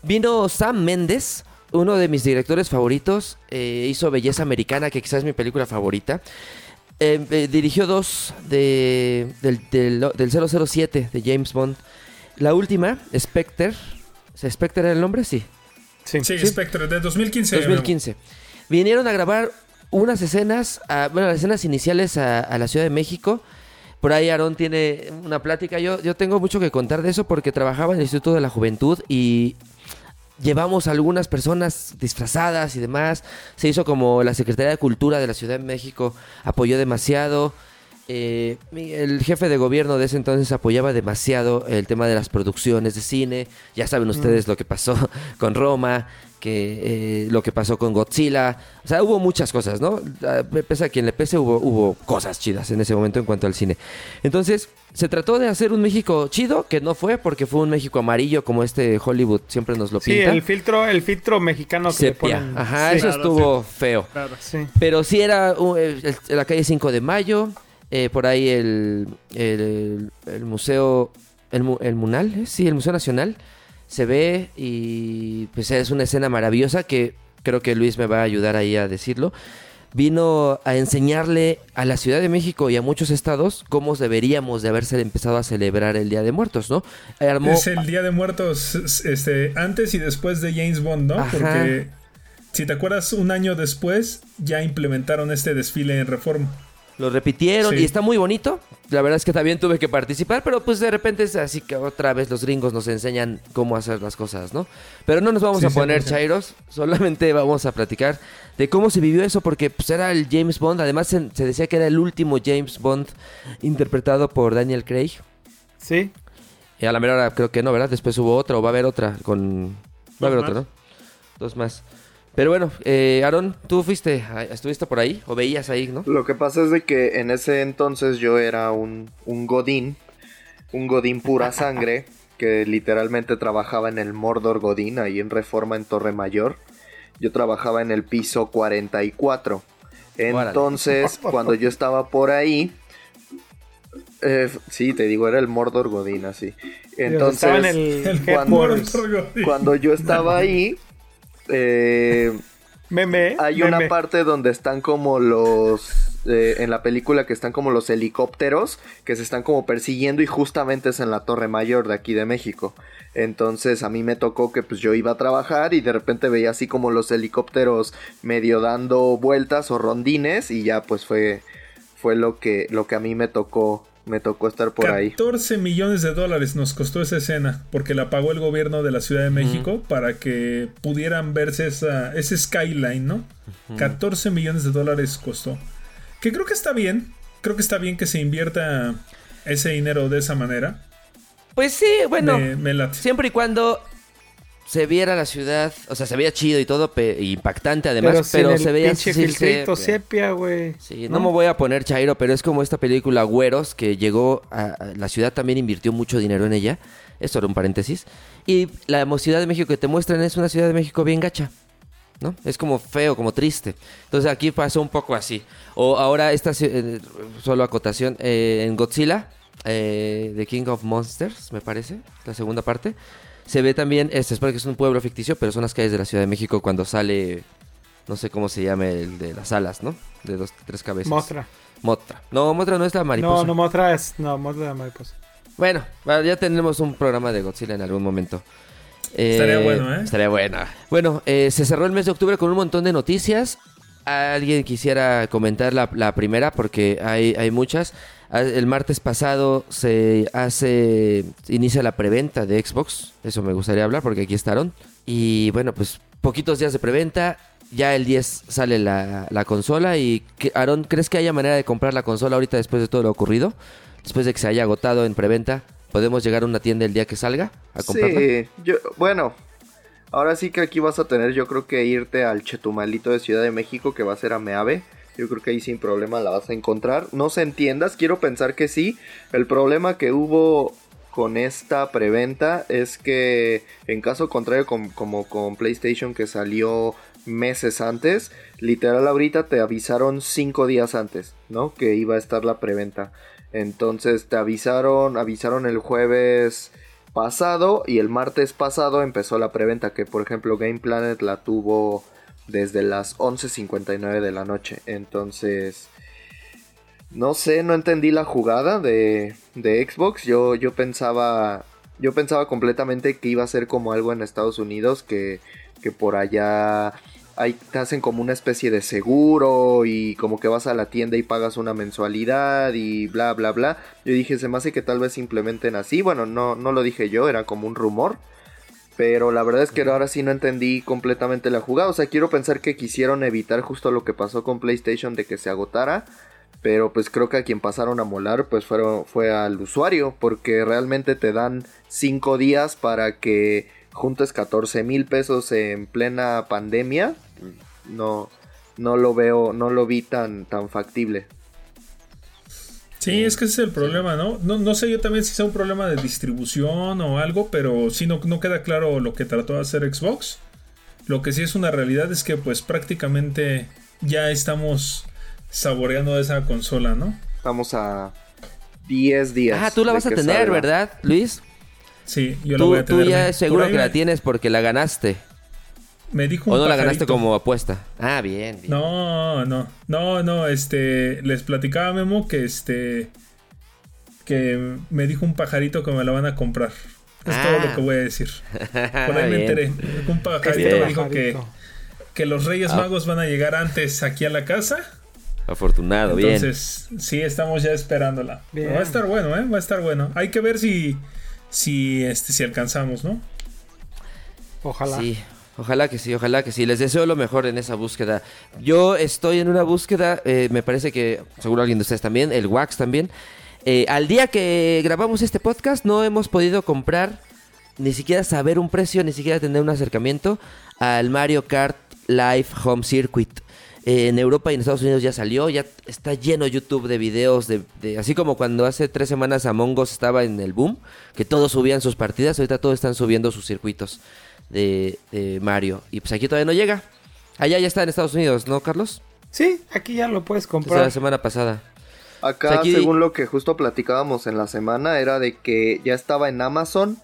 Vino Sam Méndez, uno de mis directores favoritos, eh, hizo Belleza Americana, que quizás es mi película favorita. Eh, eh, dirigió dos de, del, del, del 007 de James Bond. La última, Spectre. ¿Spectre era el nombre? Sí. Sí. Sí, Sí. Spectre, de 2015. 2015. Vinieron a grabar unas escenas, a- bueno, las escenas iniciales a, a la Ciudad de México. Por ahí Aarón tiene una plática. Yo, yo tengo mucho que contar de eso porque trabajaba en el Instituto de la Juventud y llevamos a algunas personas disfrazadas y demás. Se hizo como la Secretaría de Cultura de la Ciudad de México apoyó demasiado. Eh, el jefe de gobierno de ese entonces apoyaba demasiado el tema de las producciones de cine. Ya saben ustedes lo que pasó [LAUGHS] con Roma, que eh, lo que pasó con Godzilla. O sea, hubo muchas cosas, ¿no? Ah, Pese a quien le pese, hubo, hubo cosas chidas en ese momento en cuanto al cine. Entonces, se trató de hacer un México chido, que no fue, porque fue un México amarillo, como este Hollywood siempre nos lo Sí, pinta. el filtro, el filtro mexicano que le Sepia. ponen. Ajá, Sí. eso Claro, estuvo feo. Claro. Sí. Pero sí era uh, el- el- la calle 5 de Mayo, eh, por ahí el, el, el museo, el, el Munal, ¿eh? sí, el Museo Nacional, se ve y pues es una escena maravillosa que creo que Luis me va a ayudar ahí a decirlo. Vino a enseñarle a la Ciudad de México y a muchos estados cómo deberíamos de haberse empezado a celebrar el Día de Muertos, ¿no? Armó- Es el Día de Muertos este, antes y después de James Bond, ¿no? Ajá. Porque si te acuerdas, un año después ya implementaron este desfile en Reforma. Lo repitieron Sí. y está muy bonito. La verdad es que también tuve que participar, pero pues de repente es así que otra vez los gringos nos enseñan cómo hacer las cosas, ¿no? Pero no nos vamos Sí, a poner 100%. chairos, solamente vamos a platicar de cómo se vivió eso, porque pues era el James Bond, además se, se decía que era el último James Bond interpretado por Daniel Craig. Sí. Y a la mera hora creo que no, ¿verdad? Después hubo otra o va a haber otra con... Va a haber otra. ¿no? Dos más. Pero bueno, eh, Aaron, ¿tú fuiste, estuviste por ahí o veías ahí, no? Lo que pasa es de que en ese entonces yo era un, un godín, un godín pura [LAUGHS] sangre, que literalmente trabajaba en el Mordor Godín, ahí en Reforma en Torre Mayor. Yo trabajaba en el piso 44. Entonces, [LAUGHS] cuando yo estaba por ahí, eh, sí, te digo, era el Mordor Godín, así. Entonces, estaba en el, El cuando- headquarters. cuando yo estaba ahí, eh, Meme. hay una parte donde están como los. eh, en la película que están como los helicópteros que se están como persiguiendo y justamente es en la Torre Mayor de aquí de México. Entonces a mí me tocó que pues yo iba a trabajar y de repente veía así como los helicópteros medio dando vueltas o rondines y ya pues fue fue lo que lo que a mí me tocó me tocó estar por ahí. 14 millones de dólares nos costó esa escena porque la pagó el gobierno de la Ciudad de México para que pudieran verse esa, ese skyline, ¿no? 14 millones de dólares costó. Que creo que está bien. Creo que está bien que se invierta ese dinero de esa manera. Pues sí, bueno. me, me late. Siempre y cuando se viera la ciudad, o sea, se veía chido y todo, pe- e impactante además, pero, se veía pinche sí, filtrito sepia. sepia, güey. Sí, no, me voy a poner chairo, pero es como esta película Güeros que llegó a, a- la ciudad también invirtió mucho dinero en ella. Esto era un paréntesis. Y la Ciudad de México que te muestran es una Ciudad de México bien gacha. ¿No? Es como feo, como triste. Entonces aquí pasó un poco así. O ahora esta eh, solo acotación eh, en Godzilla, eh, The King of Monsters, me parece, la segunda parte. Se ve también, este, espero que es un pueblo ficticio, pero son las calles de la Ciudad de México cuando sale, no sé cómo se llame, el de las alas, ¿no? De dos, tres cabezas. Mothra. Motra. No, Motra no es la mariposa. No, no Mothra es. No, Mothra de mariposa. Bueno, bueno, ya tendremos un programa de Godzilla en algún momento. Eh, Estaría bueno, ¿eh? Estaría buena. Bueno, eh, se cerró el mes de octubre con un montón de noticias. Alguien quisiera comentar la, primera porque hay, hay muchas. Ah, El martes pasado se hace, inicia la preventa de Xbox. Eso me gustaría hablar porque aquí estaron. Y bueno, pues poquitos días de preventa. Ya el 10 sale la, la consola. Y Aaron, ¿crees que haya manera de comprar la consola ahorita después de todo lo ocurrido? Después de que se haya agotado en preventa. ¿Podemos llegar a una tienda el día que salga a comprarla? Sí, yo, bueno, ahora sí que aquí vas a tener, yo creo que irte al Chetumalito de Ciudad de México, que va a ser a Meave. Yo creo que ahí sin problema la vas a encontrar. No se entiendas, quiero pensar que sí. El problema que hubo con esta preventa es que en caso contrario con- como con PlayStation que salió meses antes, literal ahorita te avisaron cinco días antes, ¿no? Que iba a estar la preventa. Entonces te avisaron, avisaron el jueves pasado y el martes pasado empezó la preventa que por ejemplo Game Planet la tuvo desde las 11.59 de la noche. Entonces, no sé, no entendí la jugada de, de Xbox. Yo, yo pensaba, yo pensaba completamente que iba a ser como algo en Estados Unidos que, que por allá hay, te hacen como una especie de seguro y como que vas a la tienda y pagas una mensualidad y bla bla bla. Yo dije, se me hace que tal vez implementen así. Bueno, no, no lo dije yo, era como un rumor. Pero la verdad es que ahora sí no entendí completamente la jugada. O sea, quiero pensar que quisieron evitar justo lo que pasó con PlayStation de que se agotara. Pero pues creo que a quien pasaron a molar pues fueron, fue al usuario. Porque realmente te dan 5 días para que juntes 14 mil pesos en plena pandemia. No, no lo veo, no lo vi tan, tan factible. Sí, es que ese es el problema, ¿no? ¿no? No sé yo también si sea un problema de distribución o algo, pero sí no, no queda claro lo que trató de hacer Xbox. Lo que sí es una realidad es que pues prácticamente ya estamos saboreando esa consola, ¿no? Estamos a 10 días. Ah, tú la vas a tener, salga. ¿verdad, Luis? Sí, yo la Tú, voy a tú tener. ya Me- es seguro que la tienes porque la ganaste. Me dijo ¿O un no la ganaste como apuesta? Ah, bien, bien. No, no, no, no, este, les platicaba Memo que este, que me dijo un pajarito que me la van a comprar. Es todo Ah. lo que voy a decir. [LAUGHS] Por ahí me enteré. Un pajarito Bien. me dijo que, que los Reyes Ah. Magos van a llegar antes aquí a la casa. Afortunado, bien. Entonces, sí, estamos ya esperándola. Bien. Pero va a estar bueno, ¿eh? Va a estar bueno. Hay que ver si, si, este, si alcanzamos, ¿no? Ojalá. Sí, ojalá que sí, ojalá que sí. Les deseo lo mejor en esa búsqueda. Yo estoy en una búsqueda, eh, me parece que seguro alguien de ustedes también, el Wax también. Eh, al día que grabamos este podcast no hemos podido comprar, ni siquiera saber un precio, ni siquiera tener un acercamiento al Mario Kart Live Home Circuit. Eh, en Europa y en Estados Unidos ya salió, ya está lleno YouTube de videos, de, de- así como cuando hace tres semanas Among Us estaba en el boom, que todos subían sus partidas, ahorita todos están subiendo sus circuitos de, de Mario. Y pues aquí todavía no llega. Allá ya está en Estados Unidos, ¿no, Carlos? Sí, aquí ya lo puedes Desde comprar. la semana pasada. Acá, O sea, aquí- según lo que justo platicábamos en la semana, era de que ya estaba en Amazon,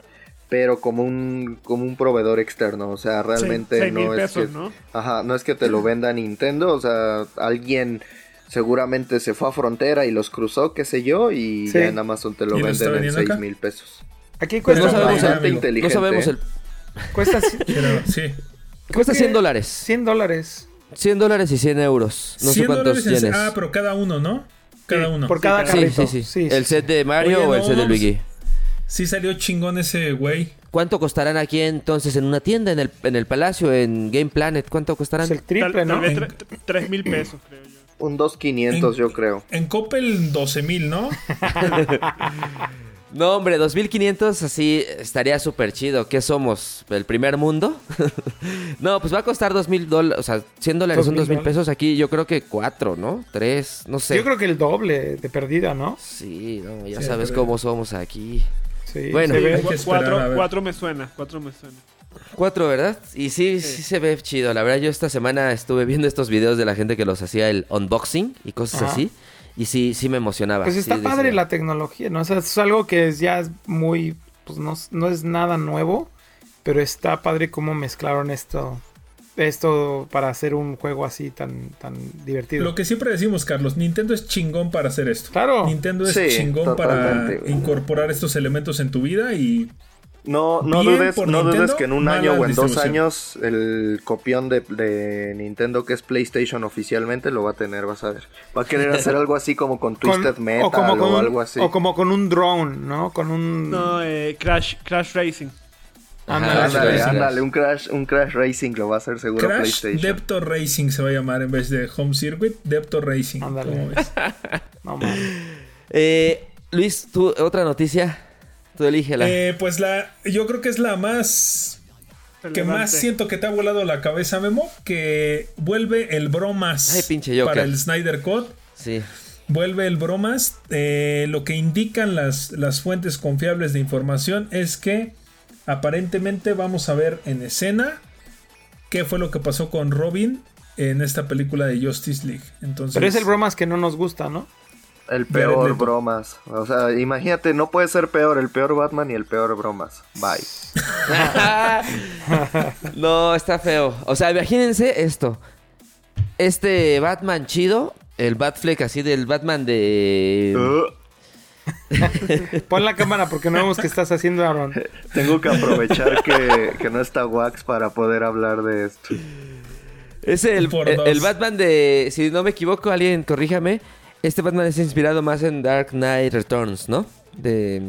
pero como un, como un proveedor externo. O sea, realmente no es pesos, que, ¿no? Ajá, no es que te lo venda Nintendo. O sea, alguien seguramente se fue a frontera y los cruzó, qué sé yo, y Sí. ya en Amazon te lo ¿Y lo está venden en vendiendo 6 acá? mil pesos. Aquí cuesta, no sabemos, bastante el, inteligente, no sabemos ¿eh? el... cuesta, [LAUGHS] Pero, sí. Cuesta que 100 dólares. 100 dólares. 100 dólares y 100 euros. No sé 100 cuántos dólares en- tienes. Ah, pero cada uno, ¿no? Cada Sí, uno. Por cada Sí, sí, carrito. sí, sí, Sí, ¿El set de Mario Oye, o el no, set de pues, Luigi? Sí salió chingón ese güey. ¿Cuánto costarán aquí entonces en una tienda, en el, en el Palacio, en Game Planet? ¿Cuánto costarán? Es el Tal, triple, tal ¿no? vez tres mil pesos, creo yo. Un 2.500 En- yo creo. En Coppel 12 mil, ¿no? [LAUGHS] No, hombre, 2500 así estaría súper chido. ¿Qué somos? ¿El primer mundo? [LAUGHS] no, pues va a costar 2000 dólares. O sea, 100 dólares son 2000 2000 pesos. Aquí yo creo que 4, ¿no? 3, no sé. Yo creo que el doble de perdida, ¿no? Sí, no, ya Sí, sabes cómo somos aquí. Sí, Bueno. se ve. Esperar, cuatro, cuatro me suena, cuatro me suena. 4, ¿verdad? Y sí, sí, Sí. se ve chido. La verdad, yo esta semana estuve viendo estos videos de la gente que los hacía el unboxing y cosas Ajá. así. Y sí, sí me emocionaba. Pues está Sí, padre decía, la tecnología, ¿no? O sea, es algo que es ya es muy, pues no, no es nada nuevo, pero está padre cómo mezclaron esto, esto para hacer un juego así tan, tan divertido. Lo que siempre decimos, Carlos, Nintendo es chingón para hacer esto. Claro. Nintendo es Sí, chingón para totalmente, incorporar estos elementos en tu vida y, No, no dudes, no dudes que en un año o en dos años el copión de, de Nintendo que es PlayStation oficialmente lo va a tener, vas a ver. Va a querer hacer algo así como con [LAUGHS] Con- Twisted Metal o, con un- algo así. o como con un drone, ¿no? Con un... No, eh, Crash, Crash Racing. Ándale, Ándale, Crash. ándale, un crash, un crash racing lo va a hacer seguro Crash PlayStation. Depto Racing se va a llamar en vez de Home Circuit, Depto Racing. Ándale. ¿Cómo ves? [LAUGHS] No. Eh, Luis, ¿tú, otra noticia. Tú elígela. Eh, pues la, yo creo que es la más que más siento que te ha volado la cabeza, Memo, que vuelve el bromas Ay, pinche Joker. para el Snyder Cut. sí. Vuelve el bromas. Eh, lo que indican las, las fuentes confiables de información es que aparentemente vamos a ver en escena qué fue lo que pasó con Robin en esta película de Justice League. Entonces, Pero es el bromas que no nos gusta, ¿no? El peor bromas. O sea, imagínate, no puede ser peor el peor Batman y el peor bromas. Bye. [LAUGHS] no, está feo. O sea, imagínense esto. Este Batman chido, el Batfleck así del Batman de... Uh, Pon la cámara porque no vemos qué estás haciendo, Aaron. tengo que aprovechar que, que no está Wax para poder hablar de esto. Es el, Batman de... Si no me equivoco, alguien corríjame. Este Batman es inspirado más en Dark Knight Returns, ¿no? De...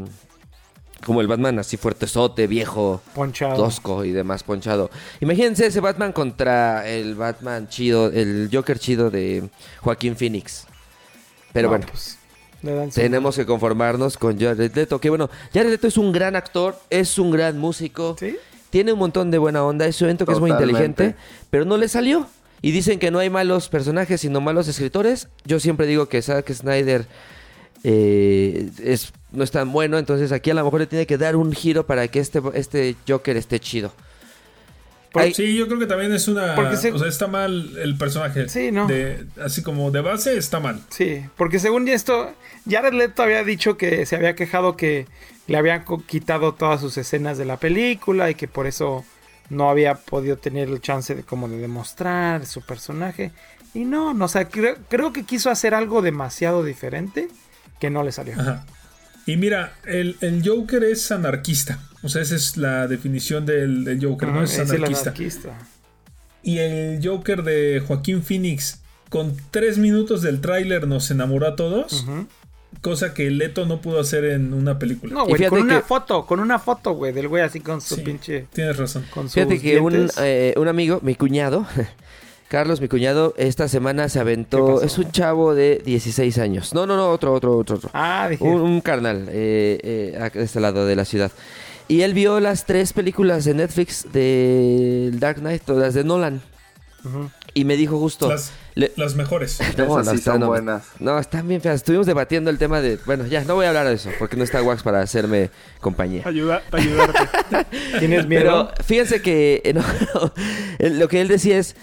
Como el Batman así fuertezote, viejo, Ponchado. tosco y demás ponchado. Imagínense ese Batman contra el Batman chido, el Joker chido de Joaquín Phoenix. Pero No, bueno, pues, tenemos que conformarnos con Jared Leto. Que bueno, Jared Leto es un gran actor, es un gran músico. ¿Sí? Tiene un montón de buena onda, es siento que es muy inteligente, pero no le salió. Y dicen que no hay malos personajes, sino malos escritores. Yo siempre digo que Zack Snyder eh, es, no es tan bueno, entonces aquí a lo mejor le tiene que dar un giro para que este, este Joker esté chido. Por- Sí, yo creo que también es una. Porque se- O sea, está mal el personaje. Sí, ¿no? De, así como de base, está mal. Sí, porque según esto, Jared Leto había dicho que se había quejado que le habían quitado todas sus escenas de la película y que por eso no había podido tener el chance de como de demostrar su personaje. Y no, no, o sea, creo, creo que quiso hacer algo demasiado diferente que no le salió. Ajá. Y mira, el, el Joker es anarquista. O sea, esa es la definición del, del Joker, ¿no? Ajá, Es el anarquista. Y el Joker de Joaquín Phoenix, con tres minutos del tráiler, nos enamoró a todos. Cosa que Leto no pudo hacer en una película. No, güey, con una que- foto, con una foto, güey, del güey así con su Sí, pinche... Tienes razón. Con Fíjate que un, eh, un amigo, mi cuñado, [LAUGHS] Carlos, mi cuñado, esta semana se ¿Qué aventó. Es un chavo de 16 años. No, no, no, otro, otro, otro, otro. Ah, dije... Un, un carnal eh, eh, de este lado de la ciudad. Y él vio las tres películas de Netflix de Dark Knight, todas de Nolan. Ujú. Y me dijo justo. Las, le- las mejores. [LAUGHS] no, Esas no, sí está- son no, buenas. No, están bien feas. Estuvimos debatiendo el tema de. Bueno, ya, no voy a hablar de eso, porque no está Wax para hacerme compañía. Ayuda- para ayudarte. [LAUGHS] ¿Tienes miedo? Pero fíjense que eh, no, [LAUGHS] lo que él decía es,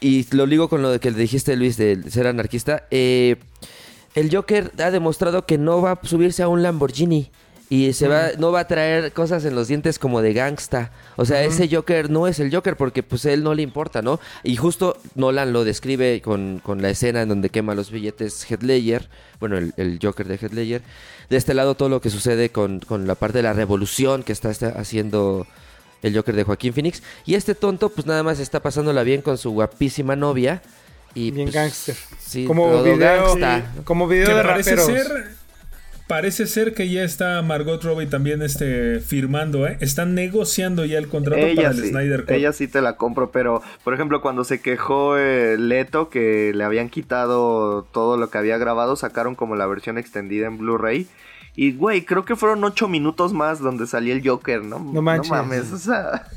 y lo ligo con lo de que le dijiste Luis de ser anarquista, eh, el Joker ha demostrado que no va a subirse a un Lamborghini y se va, no va a traer cosas en los dientes como de gangsta. O sea, ese Joker no es el Joker porque pues a él no le importa, ¿no? Y justo Nolan lo describe con, con la escena en donde quema los billetes Heath Ledger, bueno, el, el Joker de Heath Ledger. De este lado todo lo que sucede con, con la parte de la revolución que está, está haciendo el Joker de Joaquín Phoenix. Y este tonto, pues nada más está pasándola bien con su guapísima novia. Y, Bien pues, gangster. Sí, Como video, gangsta. como video de parece raperos. ser. Parece ser que ya está Margot Robbie también este, firmando, ¿eh? Están negociando ya el contrato para Ella el sí, Snyder Cut. ella sí te la compro, pero por ejemplo cuando se quejó eh, Leto que le habían quitado todo lo que había grabado, sacaron como la versión extendida en Blu-ray. Y güey, creo que fueron ocho minutos más donde salía el Joker, ¿no? No manches. mames, o sea,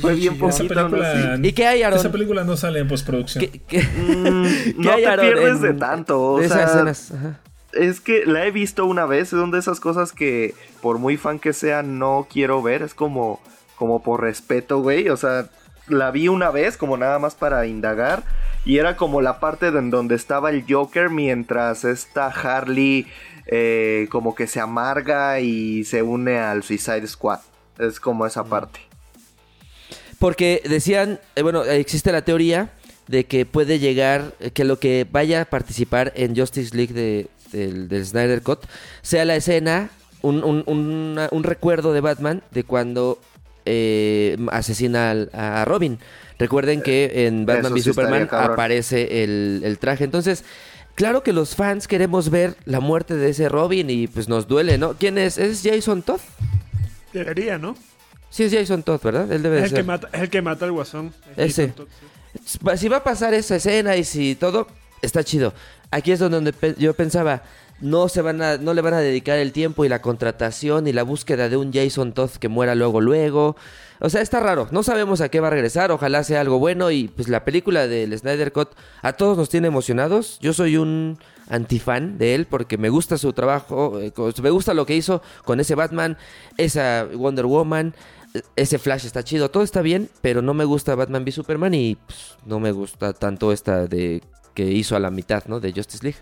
fue bien poquito. ¿no? película, ¿Y qué hay, Aaron? esa película no sale en postproducción. ¿Qué- qué- Mm, [LAUGHS] qué no hay, te pierdes de tanto, o de esas sea, escenas? Ajá. es que la he visto una vez, son de esas cosas que por muy fan que sea no quiero ver, es como como por respeto, güey, o sea, la vi una vez como nada más para indagar y era como la parte de en donde estaba el Joker mientras esta Harley eh, como que se amarga y se une al Suicide Squad. Es como esa parte. Porque decían, eh, bueno, existe la teoría de que puede llegar, eh, que lo que vaya a participar en Justice League de, del, del Snyder Cut sea la escena un, un- una- un recuerdo de Batman de cuando eh, asesina al- a Robin. Recuerden que en Batman v sí Superman aparece el, el traje. Entonces, claro que los fans queremos ver la muerte de ese Robin y pues nos duele, ¿no? ¿Quién es? ¿Es Jason Todd? Debería, ¿no? Sí, es Jason Todd, ¿verdad? Él debe de el, ser. que mata, es el que mata al guasón. Es Ese. Todd, sí. Si va a pasar esa escena y si todo, está chido. Aquí es donde pe- yo pensaba, no se van a, no le van a dedicar el tiempo y la contratación y la búsqueda de un Jason Todd que muera luego luego. O sea, está raro. No sabemos a qué va a regresar. Ojalá sea algo bueno. Y pues la película del Snyder Cut a todos nos tiene emocionados. Yo soy un antifan de él porque me gusta su trabajo. eh, Me gusta lo que hizo con ese Batman, esa Wonder Woman. eh, Ese Flash está chido, todo está bien, pero no me gusta Batman v Superman y pues, no me gusta tanto esta de que hizo a la mitad, ¿no? De Justice League.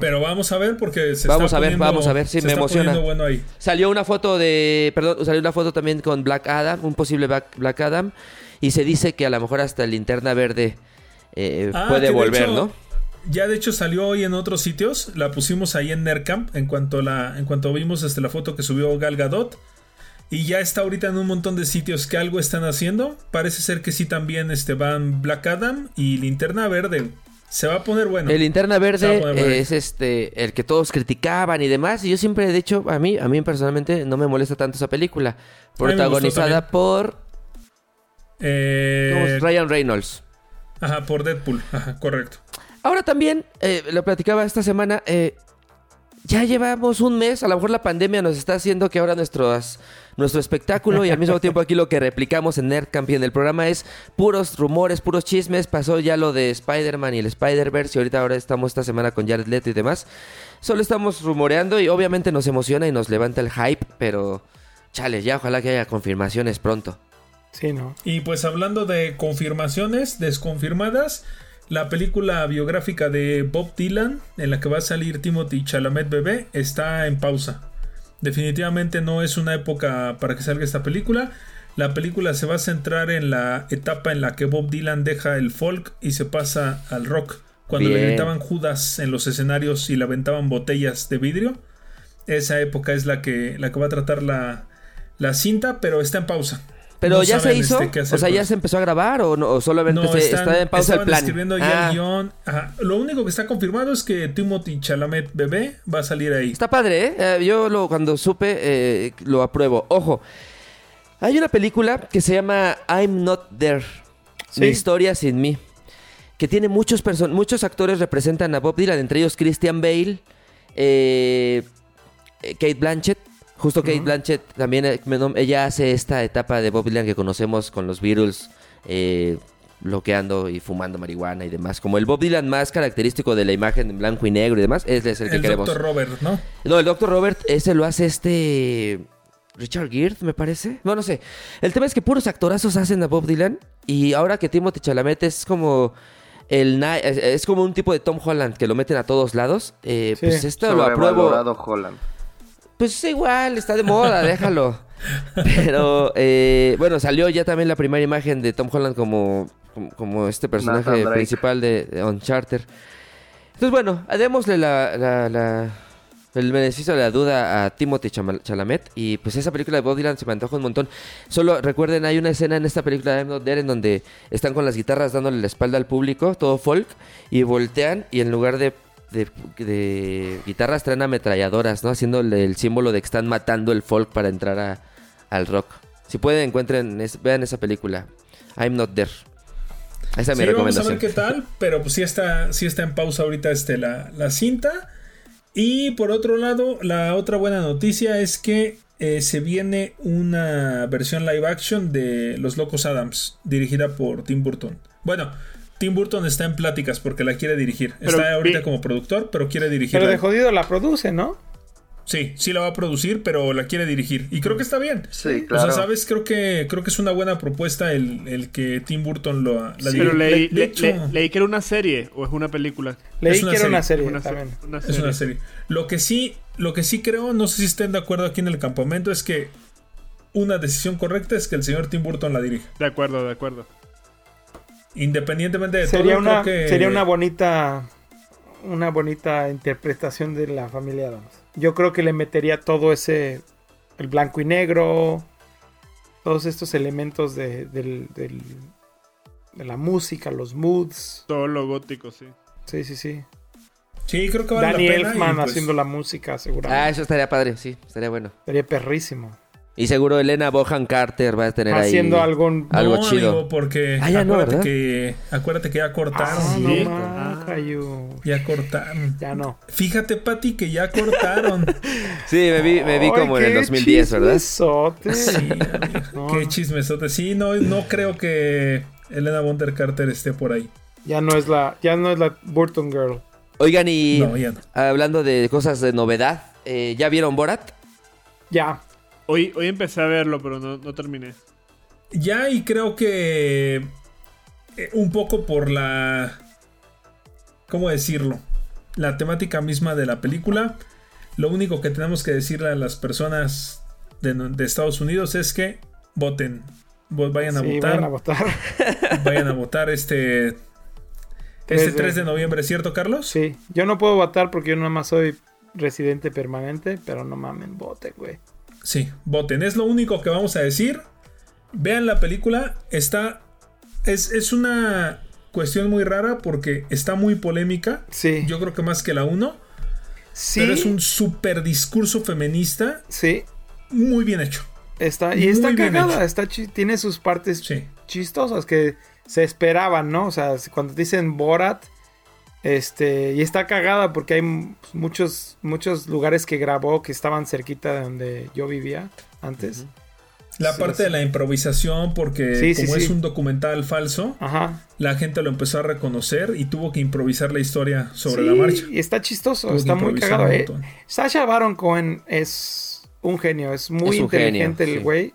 Pero vamos a ver porque se Vamos está a ver, poniendo- vamos a ver, sí, se me emociona. poniendo bueno ahí. Salió una foto de, perdón, salió una foto también con Black Adam, un posible Black, Black Adam, y se dice que a lo mejor hasta Linterna Verde eh, Ah, puede de volver, hecho, ¿no? Ya de hecho salió hoy en otros sitios, la pusimos ahí en Nerdcamp en cuanto la en cuanto vimos este, la foto que subió Gal Gadot y ya está ahorita en un montón de sitios que algo están haciendo. Parece ser que sí también este van Black Adam y Linterna Verde. Se va a poner bueno. El Linterna Verde bueno. es este el que todos criticaban y demás. Y yo siempre, de hecho, a mí, a mí personalmente no me molesta tanto esa película. Protagonizada por Eh, ¿cómo es? Ryan Reynolds. ajá, por Deadpool. Ajá, correcto. Ahora también, eh, lo platicaba esta semana, eh, ya llevamos un mes, a lo mejor la pandemia nos está haciendo que ahora nuestros, nuestro espectáculo y al mismo tiempo aquí lo que replicamos en Nerdcamp y en el programa es puros rumores, puros chismes. Pasó ya lo de Spider-Man y el Spider-Verse y ahorita ahora estamos esta semana con Jared Leto y demás. Solo estamos rumoreando y obviamente nos emociona y nos levanta el hype, pero chale, ya ojalá que haya confirmaciones pronto. Sí, ¿no? Y pues hablando de confirmaciones desconfirmadas, la película biográfica de Bob Dylan, en la que va a salir Timothy Chalamet bebé, está en pausa. Definitivamente no es una época para que salga esta película. La película se va a centrar en la etapa en la que Bob Dylan deja el folk y se pasa al rock. Cuando le gritaban Judas en los escenarios y le aventaban botellas de vidrio. Esa época es la que, la que va a tratar la, la cinta, pero está en pausa. Pero No ya se hizo, este, o sea, ya se empezó a grabar o, no, o solamente No, se- están- está en pausa el plan. escribiendo ya Ah. el guion. Ajá. Lo único que está confirmado es que Timothy Chalamet bebé va a salir ahí. Está padre, ¿eh? Eh, yo lo, cuando supe eh, lo apruebo. Ojo, hay una película que se llama I'm Not There. Sí. Mi historia sin mí. Que tiene muchos, person- muchos actores representan a Bob Dylan, entre ellos Christian Bale, eh, Kate Blanchett. Justo Kate Blanchett también, eh, ella hace esta etapa de Bob Dylan que conocemos con los Beatles, eh, bloqueando y fumando marihuana y demás. Como el Bob Dylan más característico de la imagen en blanco y negro y demás, ese es el que el queremos. Dr. Robert, ¿no? No, el Dr. Robert, ese lo hace este. Richard Gere, me parece. No, no sé. El tema es que puros actorazos hacen a Bob Dylan. Y ahora que Timothy Chalamet es como. El, na- es como un tipo de Tom Holland que lo meten a todos lados. Eh, Sí. Pues esto lo apruebo. Holland. Pues es igual, está de moda, [LAUGHS] déjalo. Pero eh, bueno, salió ya también la primera imagen de Tom Holland como, como, como este personaje principal de, de Uncharted. Entonces, bueno, démosle la, la- la- el beneficio de la duda a Timothy Chalamet. Y pues esa película de Bob Dylan se me antoja un montón. Solo recuerden, hay una escena en esta película de I'm Not There en donde están con las guitarras dándole la espalda al público, todo folk, y voltean y en lugar de, de, de guitarras traen ametralladoras, ¿no? Haciéndole el símbolo de que están matando el folk para entrar a- al rock. Si pueden, encuentren, es- vean esa película. I'm Not There. Esa es mi Sí, vamos a recomendación. ver qué tal, pero pues sí está, sí está en pausa ahorita este, la, la cinta. Y por otro lado, la otra buena noticia es que eh, se viene una versión live action de Los Locos Adams, dirigida por Tim Burton. Bueno, Tim Burton está en pláticas porque la quiere dirigir. Pero está ahorita como productor, pero quiere dirigir. Pero de jodido la produce, ¿no? Sí, sí la va a producir, pero la quiere dirigir. Y creo que está bien. Sí, O claro. sea, ¿sabes? Creo que, creo que es una buena propuesta el, el que Tim Burton lo, la Pero dirija. leí, De le- hecho, le- leí que era una serie o es una película. Leí Es una que era una serie, serie Una, una Es una serie. Lo que sí, lo que sí creo, no sé si estén de acuerdo aquí en el campamento, es que una decisión correcta es que el señor Tim Burton la dirija. De acuerdo, de acuerdo. Independientemente de Sería todo, una, creo que sería una bonita una bonita interpretación de la familia Adams. yo creo que le metería todo ese, el blanco y negro, todos estos elementos de, del- del- de la música, los moods. Todo lo gótico, sí. Sí, sí, sí. Sí, creo que vale Danny la pena. Elfman pues, haciendo la música, seguramente. Ah, eso estaría padre, sí, estaría bueno. Sería perrísimo. Y seguro Elena Bohan Carter va a tener ahí. Haciendo algún... Algo no, chido. amigo, porque Ah, ya acuérdate, que, acuérdate que ya cortaron. Ah, Sí. Ya cortaron. Ya no. Fíjate, Pati, que ya cortaron. [LAUGHS] Sí, me vi, me vi como en el qué 2010, ¿verdad? chismesote. Sí, No, Qué chismesote. Sí, no, no creo que Elena Bonter Carter esté por ahí. Ya no es la, ya no es la Burton Girl. Oigan, y No, ya no. hablando de cosas de novedad, eh, ¿ya vieron Borat? Ya. Hoy, hoy empecé a verlo, pero no, no terminé. Ya, y creo que eh, un poco por la... ¿Cómo decirlo? La temática misma de la película. Lo único que tenemos que decirle a las personas de, de Estados Unidos es que voten. Vo- Vayan a Sí, votar. van a votar. [LAUGHS] Vayan a votar este... Este de- 3 de noviembre, ¿cierto, Carlos? Sí. Yo no puedo votar porque yo nada más soy residente permanente, pero no mamen, voten, güey. Sí, voten. Es lo único que vamos a decir. Vean la película. Está. Es, es una cuestión muy rara porque está muy polémica. Sí. Yo creo que más que la 1. sí. Pero es un super discurso feminista Sí. muy bien hecho. Está, y Muy está bien cagada, está tiene sus partes Sí. chistosas que se esperaban, ¿no? O sea, cuando dicen Borat, este, y está cagada porque hay muchos, muchos lugares que grabó que estaban cerquita de donde yo vivía antes. La Sí, parte sí. de la improvisación, porque Sí, sí, como es sí. un documental falso, Ajá. la gente lo empezó a reconocer y tuvo que improvisar la historia sobre Sí, la marcha. Y está chistoso, Tuvo está muy cagado. eh. Sasha Baron Cohen es un genio, es muy Es inteligente genio, el sí. güey.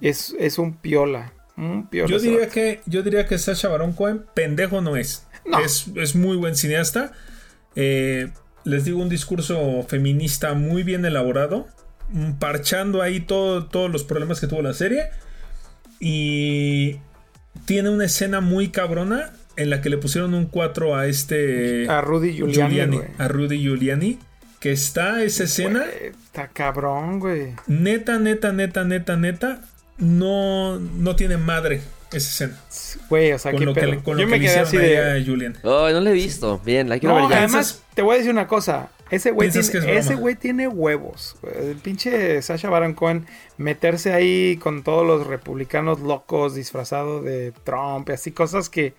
Es, es un piola. Un piola. Yo diría que, yo diría que Sacha Baron Cohen, pendejo no es. No. Es, es muy buen cineasta. Eh, les digo, un discurso feminista muy bien elaborado. mm, Parchando ahí todo- todos los problemas que tuvo la serie. Y tiene una escena muy cabrona en la que le pusieron un 4 a este A Rudy Giuliani, a Rudy Giuliani. Que está esa escena. Güey, Está cabrón, güey. Neta, neta, neta, neta, neta. No, no tiene madre esa escena. Güey, o sea, con qué lo que, pedo. con lo Yo que me le quedé así de. Julian. Oh, no la he visto. Bien, la quiero No, ver ya. además, te voy a decir una cosa. Ese güey tiene, que es ese broma. güey tiene huevos. El pinche Sasha Baron Cohen meterse ahí con todos los republicanos locos disfrazados de Trump y así cosas que.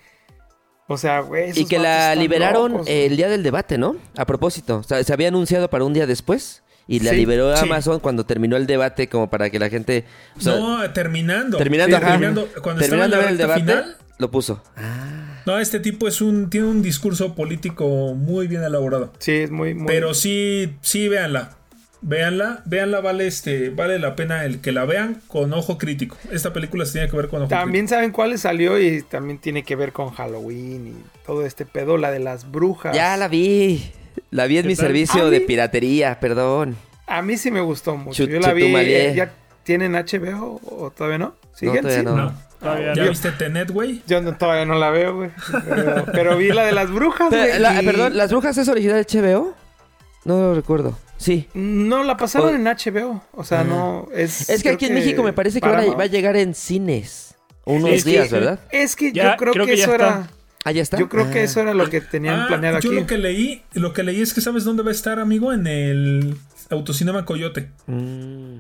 O sea, güey. Y que la liberaron locos, el día del debate, ¿no? A propósito. O sea, se había anunciado para un día después. Y la Sí, liberó sí. Amazon cuando terminó el debate, como para que la gente. o sea, no, terminando. terminando, Sí, ajá. terminando. Cuando terminando estaba ver en la el debate, final. lo puso. No, este tipo es un, tiene un discurso político muy bien elaborado. Sí, es muy. muy Pero sí, sí, véanla. Véanla, véanla, vale, este, vale la pena el que la vean con ojo crítico. Esta película se tiene que ver con ojo También saben cuáles salió y también tiene que ver con Halloween y todo este pedo, la de las brujas. Ya la vi. La vi en mi tal? servicio ¿Ah, de piratería, perdón. A mí sí me gustó mucho. Chut- Yo la vi. chutumalié. ¿Ya tienen HBO o todavía no? ¿Siguen? todavía Sí. no. No. Todavía ¿Ya no. viste Tenet, güey? Yo no- todavía no la veo, güey. Pero, pero vi la de las brujas, güey. la- y- Perdón, ¿Las Brujas es original de HBO? No lo recuerdo. Sí. No, la pasaron O- en HBO. O sea, Ah. no. Es, Es que aquí en México me parece que van a- va a llegar en cines. Unos Es que- días, ¿verdad? Es que Ya, yo creo, creo que, eso está. era. Ya está. Yo creo que Ah. eso era lo que tenían Ah, planeado yo aquí. lo que leí, lo que leí es que sabes dónde va a estar, amigo, en el Autocinema Coyote. Mm.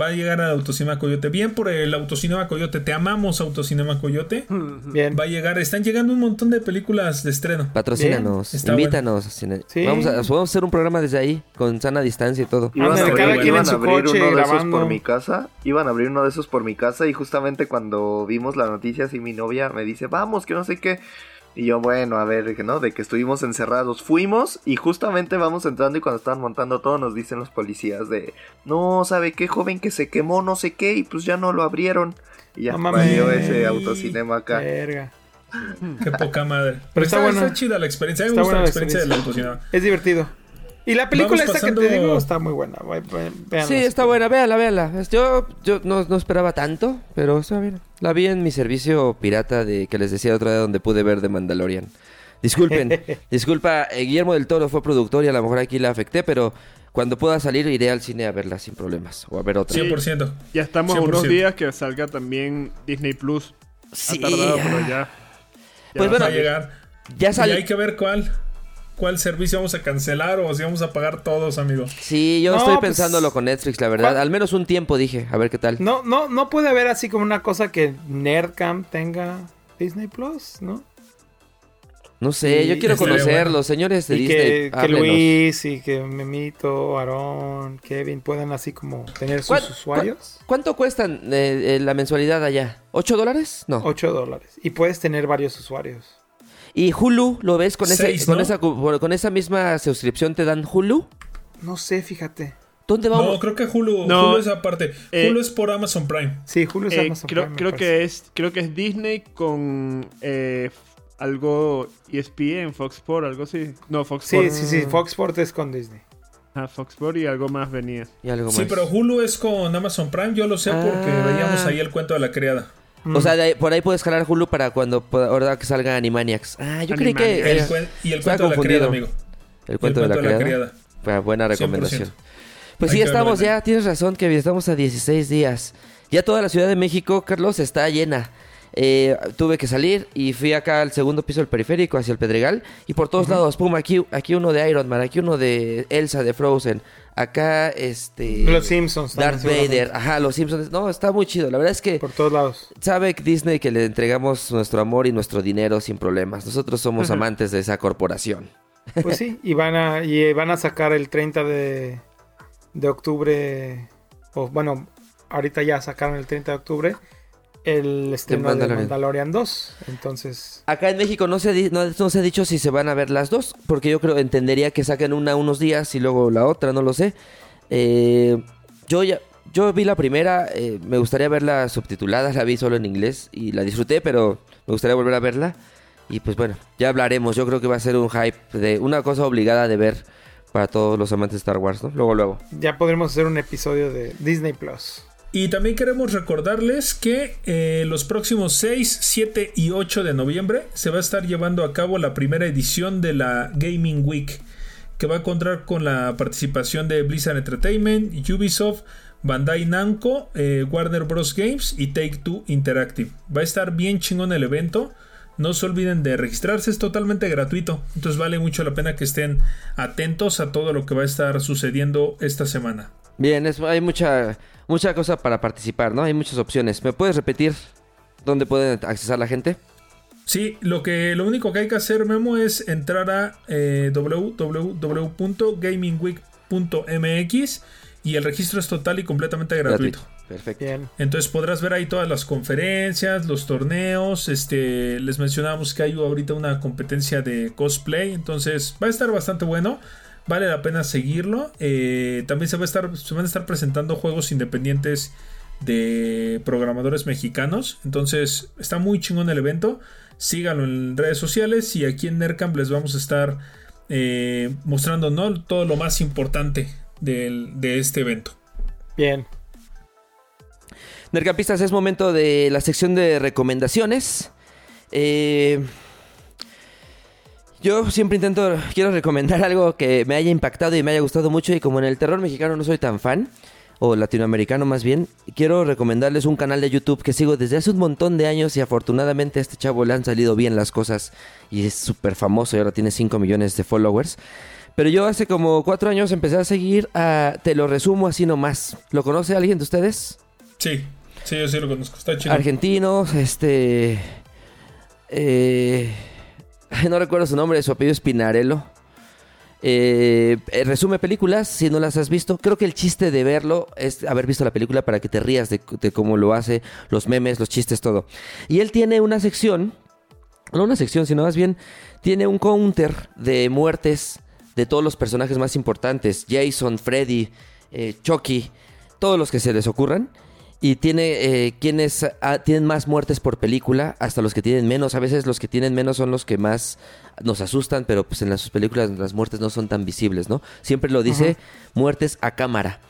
Va a llegar al Autocinema Coyote. Bien por el Autocinema Coyote. Te amamos, Autocinema Coyote. Bien. Va a llegar. Están llegando un montón de películas de estreno. Patrocínanos, invítanos. Sí. Vamos, a, podemos hacer un programa desde ahí, con sana distancia y todo. Iban a abrir, iban a abrir coche uno de esos por mi casa. Iban a abrir uno de esos por mi casa y justamente cuando vimos la noticia así mi novia me dice, vamos, que no sé qué. Y yo, bueno, a ver, que ¿no? De que estuvimos encerrados. Fuimos y justamente vamos entrando y cuando estaban montando todo nos dicen los policías de, no, ¿sabe qué, joven? Que se quemó no sé qué y pues ya no lo abrieron. Y ya No ese autocinema acá. Verga. Qué poca madre. Pero, está, está chida la experiencia. A mí Está me gusta buena la la experiencia del experiencia. Autocinema. Es divertido. Y la película Vamos esta que te pasando- digo está muy buena. véanla. Sí, está buena, véala, véala. Yo, yo no, no esperaba tanto, pero está bien. La vi en mi servicio pirata de que les decía otra vez donde pude ver de Mandalorian. Disculpen, [LAUGHS] disculpa, eh, Guillermo del Toro fue productor y a lo mejor aquí la afecté, pero Cuando pueda salir, iré al cine a verla sin problemas. O a ver otra. 100%. Ya estamos a unos 100%. días que salga también Disney Plus. Sí, ha tardado, ya. pero ya. ya Pues va bueno, a llegar. Ya Y salió. hay que ver cuál. ¿Cuál servicio vamos a cancelar o si vamos a pagar todos, amigo? Sí, yo No, estoy pues, pensándolo con Netflix, la verdad. ¿cuál? Al menos un tiempo dije, a ver qué tal. No, no, no puede haber así como una cosa que Nerdcamp tenga Disney Plus, ¿no? No sé, Y- yo quiero Estaría conocerlos, señores de y Disney. que, que. Luis y que Memito, Aarón, Kevin puedan así como tener sus ¿Cuán- usuarios. ¿Cuánto cuestan eh, eh, la mensualidad allá? ¿8 dólares? No. 8 dólares. Y puedes tener varios usuarios. ¿Y Hulu lo ves con, ese, Seis, con, ¿no? esa, con esa misma suscripción te dan Hulu? No sé, fíjate. ¿Dónde vamos? No, creo que Hulu, No, Hulu es aparte. eh, Hulu es por Amazon Prime. Sí, Julio es Eh, Amazon creo, Prime, me creo que es creo que es Disney con eh, algo ESPN, Fox Sport, algo así. No, Fox Sí, Sport. sí, sí. Fox Sports es con Disney. Ah, Fox Sport y algo más venía. Y algo Sí, más. pero Hulu es con Amazon Prime. Yo lo sé porque Ah. veíamos ahí el cuento de la criada. O sea, de ahí- por ahí puedes jalar Hulu para cuando ahora que salga Animaniacs. Ah, yo creí que Animaniacs. El cuen- y el cuento de la criada, confundido. amigo. el cuento, de, la criada. Fue buena 100%. recomendación. Pues Hay sí, estamos ya, tienes razón, que estamos a 16 días. Ya toda la Ciudad de México, Carlos, está llena. Eh, tuve que salir y fui acá al segundo piso del periférico, hacia el Pedregal, y por todos lados, pum, aquí, aquí uno de Iron Man, aquí uno de Elsa de Frozen, acá este... Los Simpsons. Darth. Vader, ajá, los Simpsons. No, está muy chido. La verdad es que Por todos lados. sabe Disney que le entregamos nuestro amor y nuestro dinero sin problemas. Nosotros somos amantes de esa corporación. Pues sí, y van a, y van a sacar el 30 de, de octubre, o bueno, ahorita ya sacaron el 30 de octubre, el estreno de Mandalorian. Mandalorian 2. Entonces, Acá en México no se, no se ha dicho si se van a ver las dos, porque yo creo, entendería que saquen una unos días y luego la otra, no lo sé. Eh, yo ya, yo vi la primera, eh, me gustaría verla subtitulada, la vi solo en inglés y la disfruté, pero me gustaría volver a verla. Y pues bueno, ya hablaremos, yo creo que va a ser un hype de una cosa obligada de ver para todos los amantes de Star Wars, ¿no? Luego, luego. ya podremos hacer un episodio de Disney Plus. Y también queremos recordarles que eh, los próximos 6, 7 y 8 de noviembre se va a estar llevando a cabo la primera edición de la Gaming Week, que va a contar con la participación de Blizzard Entertainment, Ubisoft, Bandai Namco, eh, Warner Bros. Games y Take Two Interactive. Va a estar bien chingón el evento. No se olviden de registrarse, es totalmente gratuito. Entonces vale mucho la pena que estén atentos a todo lo que va a estar sucediendo esta semana. Bien, es- hay mucha, mucha cosa para participar, ¿no? Hay muchas opciones. ¿Me puedes repetir dónde pueden accesar la gente? Sí, lo que lo único que hay que hacer, Memo, es entrar a eh, www.gamingweek.mx y el registro es total y completamente gratuito. Perfecto. Bien. Entonces podrás ver ahí todas las conferencias, los torneos. Este, les mencionábamos que hay ahorita una competencia de cosplay. Entonces va a estar bastante bueno. Vale la pena seguirlo. Eh, también se, a estar, se van a estar presentando juegos independientes de programadores mexicanos. Entonces está muy chingón el evento. Síganlo en redes sociales y aquí en Nercamp les vamos a estar eh, mostrando ¿no? todo lo más importante de este evento. Bien. Nercampistas, es momento de la sección de recomendaciones. Eh, yo siempre intento, quiero recomendar [LAUGHS] algo que me haya impactado y me haya gustado mucho y como en el terror mexicano no soy tan fan, o latinoamericano más bien, quiero recomendarles un canal de YouTube que sigo desde hace un montón de años y afortunadamente a este chavo le han salido bien las cosas y es súper famoso y ahora tiene 5 millones de followers. Pero yo hace como 4 años empecé a seguir a Te lo resumo así nomás. ¿Lo conoce alguien de ustedes? Sí, sí, yo sí lo conozco. Está chido. argentinos, este... eh, [LAUGHS] no recuerdo su nombre, su apellido es Pinarello. Eh, eh, resume películas, si no las has visto. Creo que el chiste de verlo es haber visto la película para que te rías de, cómo lo hace, los memes, los chistes, todo. Y él tiene una sección, no una sección, sino más bien tiene un counter de muertes de todos los personajes más importantes. Jason, Freddy, eh, Chucky, todos los que se les ocurran. Y tiene eh, quienes ah, tienen más muertes por película, hasta los que tienen menos. A veces los que tienen menos son los que más nos asustan, pero pues en las sus películas las muertes no son tan visibles, ¿no? Siempre lo dice muertes a cámara.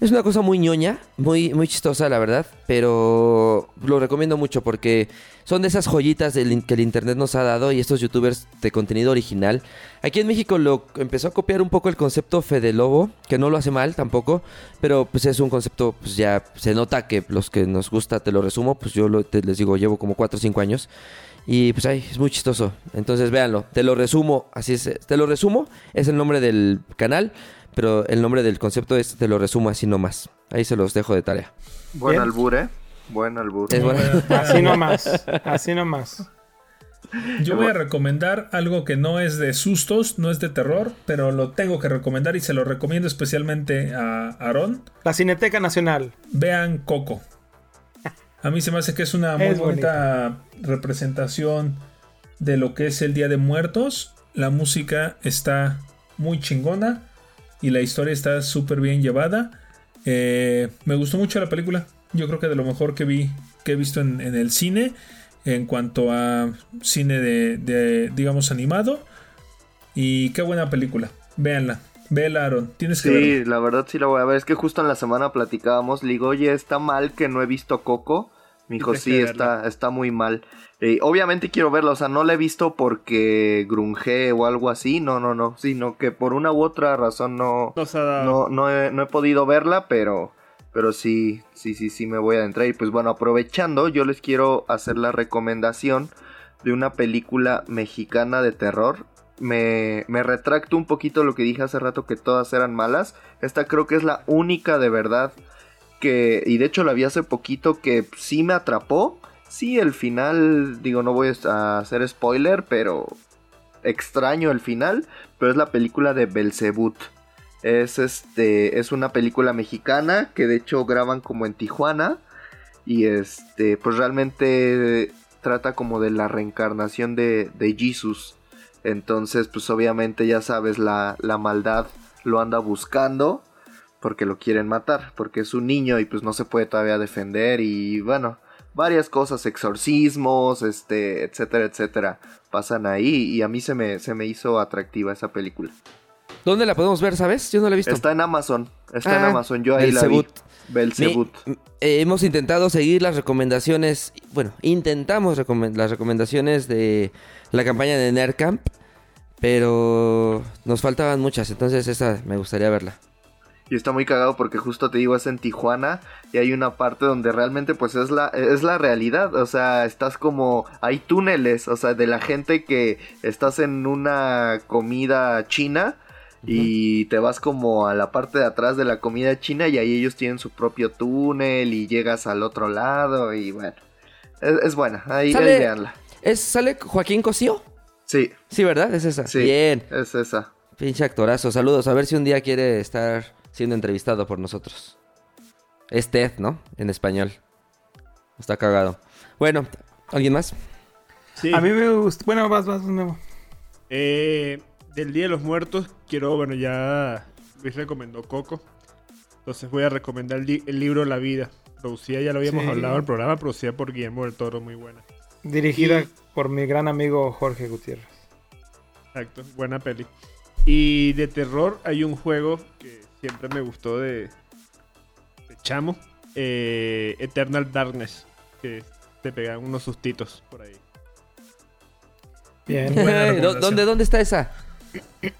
Es una cosa muy ñoña, muy, muy chistosa, la verdad, pero lo recomiendo mucho porque son de esas joyitas que el internet nos ha dado y estos youtubers de contenido original. Aquí en México lo empezó a copiar un poco el concepto Fede Lobo, que no lo hace mal tampoco, pero pues es un concepto, pues ya se nota que los que nos gusta, te lo resumo, pues yo les digo, llevo como 4 o 5 años. Y pues ahí es muy chistoso. Entonces véanlo. Te lo resumo. Así es. Te lo resumo. Es el nombre del canal. Pero el nombre del concepto es Te lo resumo así nomás. Ahí se los dejo de tarea. Buen Bien. albur, ¿eh? Buen albur. Es bueno. Así nomás. Así nomás. Yo voy a recomendar algo que no es de sustos, no es de terror, pero lo tengo que recomendar y se lo recomiendo especialmente a Aarón. La Cineteca Nacional. Vean Coco. A mí se me hace que es una muy Es bonita representación de lo que es el Día de Muertos. La música está muy chingona y la historia está súper bien llevada. Eh, me gustó mucho la película. Yo creo que de lo mejor que vi, que he visto en, en el cine, en cuanto a cine de, de, digamos, animado. Y qué buena película. Véanla. Vela, Aaron. Tienes que verla. Sí, la verdad sí la voy a ver. Es que justo en la semana platicábamos. Le digo, oye, está mal que no he visto Coco. Me dijo, sí, está, verla. está muy mal. Eh, obviamente quiero verla, o sea, no la he visto porque grunge o algo así, no, no, no, sino que por una u otra razón no, no, no, he, no he podido verla, pero, pero sí, sí, sí, sí me voy a adentrar. Y pues bueno, aprovechando, yo les quiero hacer la recomendación de una película mexicana de terror. Me, me retracto un poquito lo que dije hace rato que todas eran malas. Esta creo que es la única de verdad que, y de hecho la vi hace poquito, que sí me atrapó. Sí, el final, digo, no voy a hacer spoiler, pero extraño el final, pero es la película de Belzebut. Es este, es una película mexicana que de hecho graban como en Tijuana y este, pues realmente trata como de la reencarnación de, de Jesus. Entonces, pues obviamente ya sabes, la, la maldad lo anda buscando porque lo quieren matar, porque es un niño y pues no se puede todavía defender y bueno, varias cosas, exorcismos, este, etcétera, etcétera, pasan ahí y a mí se me, se me hizo atractiva esa película. ¿Dónde la podemos ver, sabes? Yo no la he visto. Está en Amazon, está en Ah, Amazon, yo ahí la vi. Belzebut. Mi- eh, hemos intentado seguir las recomendaciones, bueno, intentamos las recomendaciones de la campaña de NERCamp, pero nos faltaban muchas, entonces esa me gustaría verla. Y está muy cagado porque justo te digo, es en Tijuana y hay una parte donde realmente pues es la, es la realidad. O sea, estás como, hay túneles, o sea, de la gente que estás en una comida china y te vas como a la parte de atrás de la comida china y ahí ellos tienen su propio túnel y llegas al otro lado y bueno, es, es buena, ahí, Sale- ahí véanla. ¿Es, ¿Sale Joaquín Cosío? Sí, Sí, ¿verdad? Es esa. sí, Bien, es esa. pinche actorazo. Saludos, a ver si un día quiere estar siendo entrevistado por nosotros. Es Ted, ¿no? En español. Está cagado. Bueno, ¿alguien más? Sí. A mí me gusta. Bueno, vas, vas, Memo. Eh, del Día de los Muertos, quiero, bueno, ya Luis recomendó Coco. Entonces voy a recomendar el, li- el libro La Vida. Producida, ya lo habíamos Sí. hablado en el programa, producida por Guillermo del Toro, muy buena. Dirigida Y- por mi gran amigo Jorge Gutiérrez. Exacto, buena peli. Y de terror hay un juego que siempre me gustó de, de chamo. eh, Eternal Darkness. Que te pegan unos sustitos por ahí. Bien. [LAUGHS] Buena ¿Dó- recomendación. ¿Dónde, ¿Dónde está esa?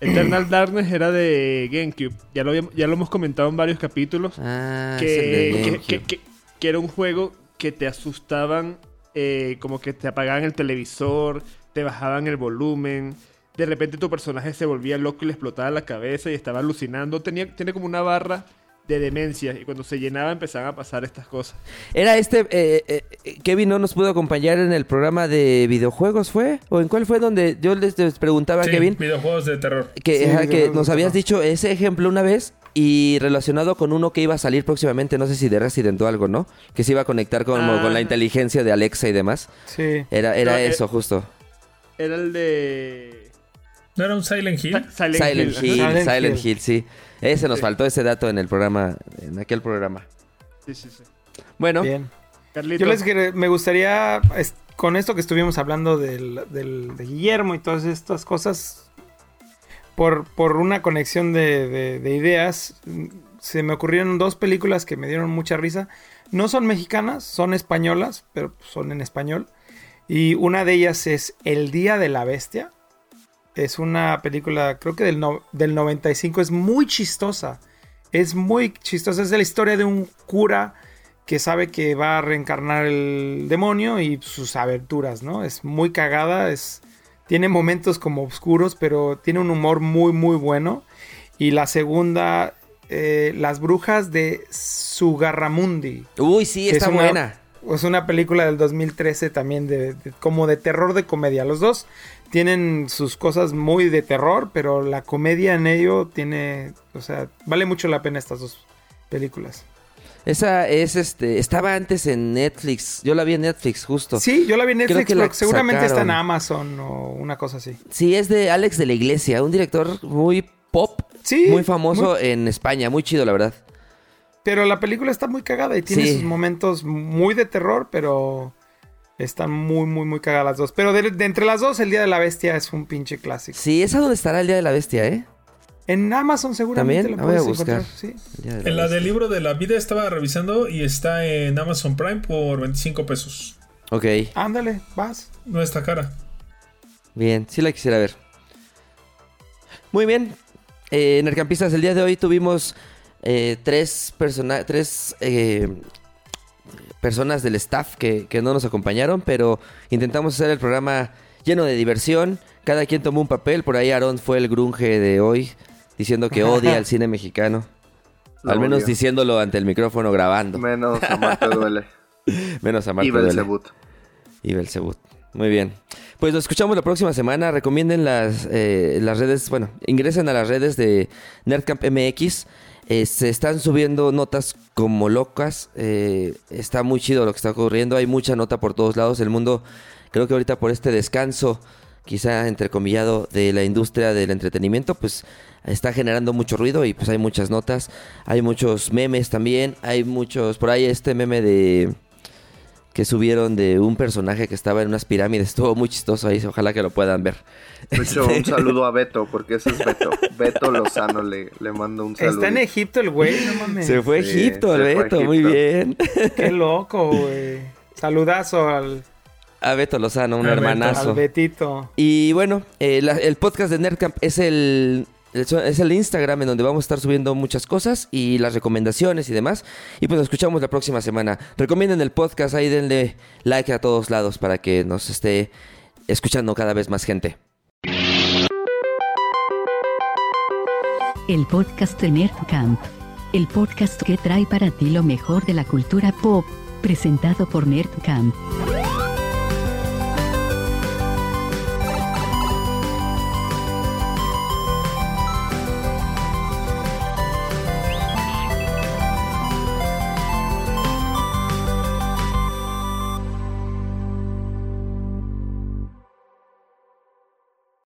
Eternal Darkness era de GameCube. Ya lo, habíamos- ya lo hemos comentado en varios capítulos. Ah, que- que era un juego que te asustaban, eh, como que te apagaban el televisor, te bajaban el volumen, de repente tu personaje se volvía loco y le explotaba la cabeza y estaba alucinando, tenía, tiene como una barra de demencia y cuando se llenaba empezaban a pasar estas cosas. Era este, eh, eh, Kevin no nos pudo acompañar en el programa de videojuegos, ¿fue? ¿O en cuál fue donde yo les, les preguntaba a Kevin videojuegos de terror. que, Sí, ajá, que videojuegos nos habías dicho ese ejemplo una vez y relacionado con uno que iba a salir próximamente, no sé si de Resident o algo, ¿no? Que se iba a conectar con, Ah. con la inteligencia de Alexa y demás. Sí. Era, era No, eh, eso, justo. Era el de... ¿No era un Silent Hill? Silent, Silent Hill. Silent Silent Hill. Hill, sí. Ese nos Sí. faltó ese dato en el programa, en aquel programa. Sí, sí, sí. Bueno, Bien. Carlito, Yo les quer- me gustaría, con esto que estuvimos hablando del, del- de Guillermo y todas estas cosas, por, por una conexión de, de- de ideas, se me ocurrieron dos películas que me dieron mucha risa. No son mexicanas, son españolas, pero son en español. Y una de ellas es El Día de la Bestia. Es una película, creo que del, no- del 95. Es muy chistosa. Es muy chistosa. Es la historia de un cura que sabe que va a reencarnar el demonio y sus aventuras, ¿no? Es muy cagada, es, tiene momentos como oscuros, pero tiene un humor muy, muy bueno. Y la segunda, eh, Las Brujas de Sugarramundi. Uy, sí, está es una- buena. Es una película del 2013 también de, de- como de terror de comedia. Los dos tienen sus cosas muy de terror, pero la comedia en ello tiene, o sea, vale mucho la pena estas dos películas. Esa es este. Estaba antes en Netflix. Yo la vi en Netflix, justo. Sí, yo la vi en Netflix, que pero seguramente está en. Amazon o una cosa así. Sí, es de Alex de la Iglesia, un director muy pop, Sí, muy famoso en España, muy chido, la verdad. Pero la película está muy cagada y tiene Sí. sus momentos muy de terror, pero están muy, muy, muy cagadas las dos. Pero de, de entre las dos, El Día de la Bestia es un pinche clásico. Sí, esa donde estará el Día de la Bestia, ¿eh? En Amazon seguramente También, la voy a buscar. encontrar. Sí. En la Bestia. del libro de la vida estaba revisando y está en Amazon Prime por 25 pesos. Ok, Ándale, vas. No está cara. bien, sí la quisiera ver. Muy bien. Eh, Nercampistas, el día de hoy tuvimos eh, tres, persona tres eh, personas del staff que, que no nos acompañaron, pero intentamos hacer el programa lleno de diversión. Cada quien tomó un papel. Por ahí Aarón fue el grunge de hoy, diciendo que odia [LAUGHS] el cine mexicano. Lo Al menos odio. diciéndolo ante el micrófono grabando. Menos Amarte [LAUGHS] duele. Menos a Marco y Duele. Y Belzebut. Muy bien. Pues nos escuchamos la próxima semana. Recomienden las, eh, las redes, bueno, ingresen a las redes de Nerdcamp MX. Eh, se están subiendo notas como locas. Eh, está muy chido lo que está ocurriendo. Hay mucha nota por todos lados. El mundo, creo que ahorita por este descanso, quizá entrecomillado, de la industria del entretenimiento, pues está generando mucho ruido y pues hay muchas notas. Hay muchos memes también. Hay muchos, por ahí este meme de que subieron de un personaje que estaba en unas pirámides. [LAUGHS] Estuvo muy chistoso ahí, ojalá que lo puedan ver. De hecho, un [LAUGHS] saludo a Beto, porque ese es Beto. Beto Lozano le, le mando un saludo. Está en Egipto el güey, no mames. Se fue a Sí, Egipto, a Beto, muy bien. [LAUGHS] Qué loco, güey. Saludazo al, A Beto Lozano, un A Beto. hermanazo. al Betito. Y bueno, eh, la- el podcast de Nerdcamp es el, el- es el Instagram en donde vamos a estar subiendo muchas cosas y las recomendaciones y demás. Y pues nos escuchamos la próxima semana. Recomienden el podcast, ahí denle like a todos lados para que nos esté escuchando cada vez más gente. El podcast de Nerdcamp. El podcast que trae para ti lo mejor de la cultura pop, presentado por Nerdcamp.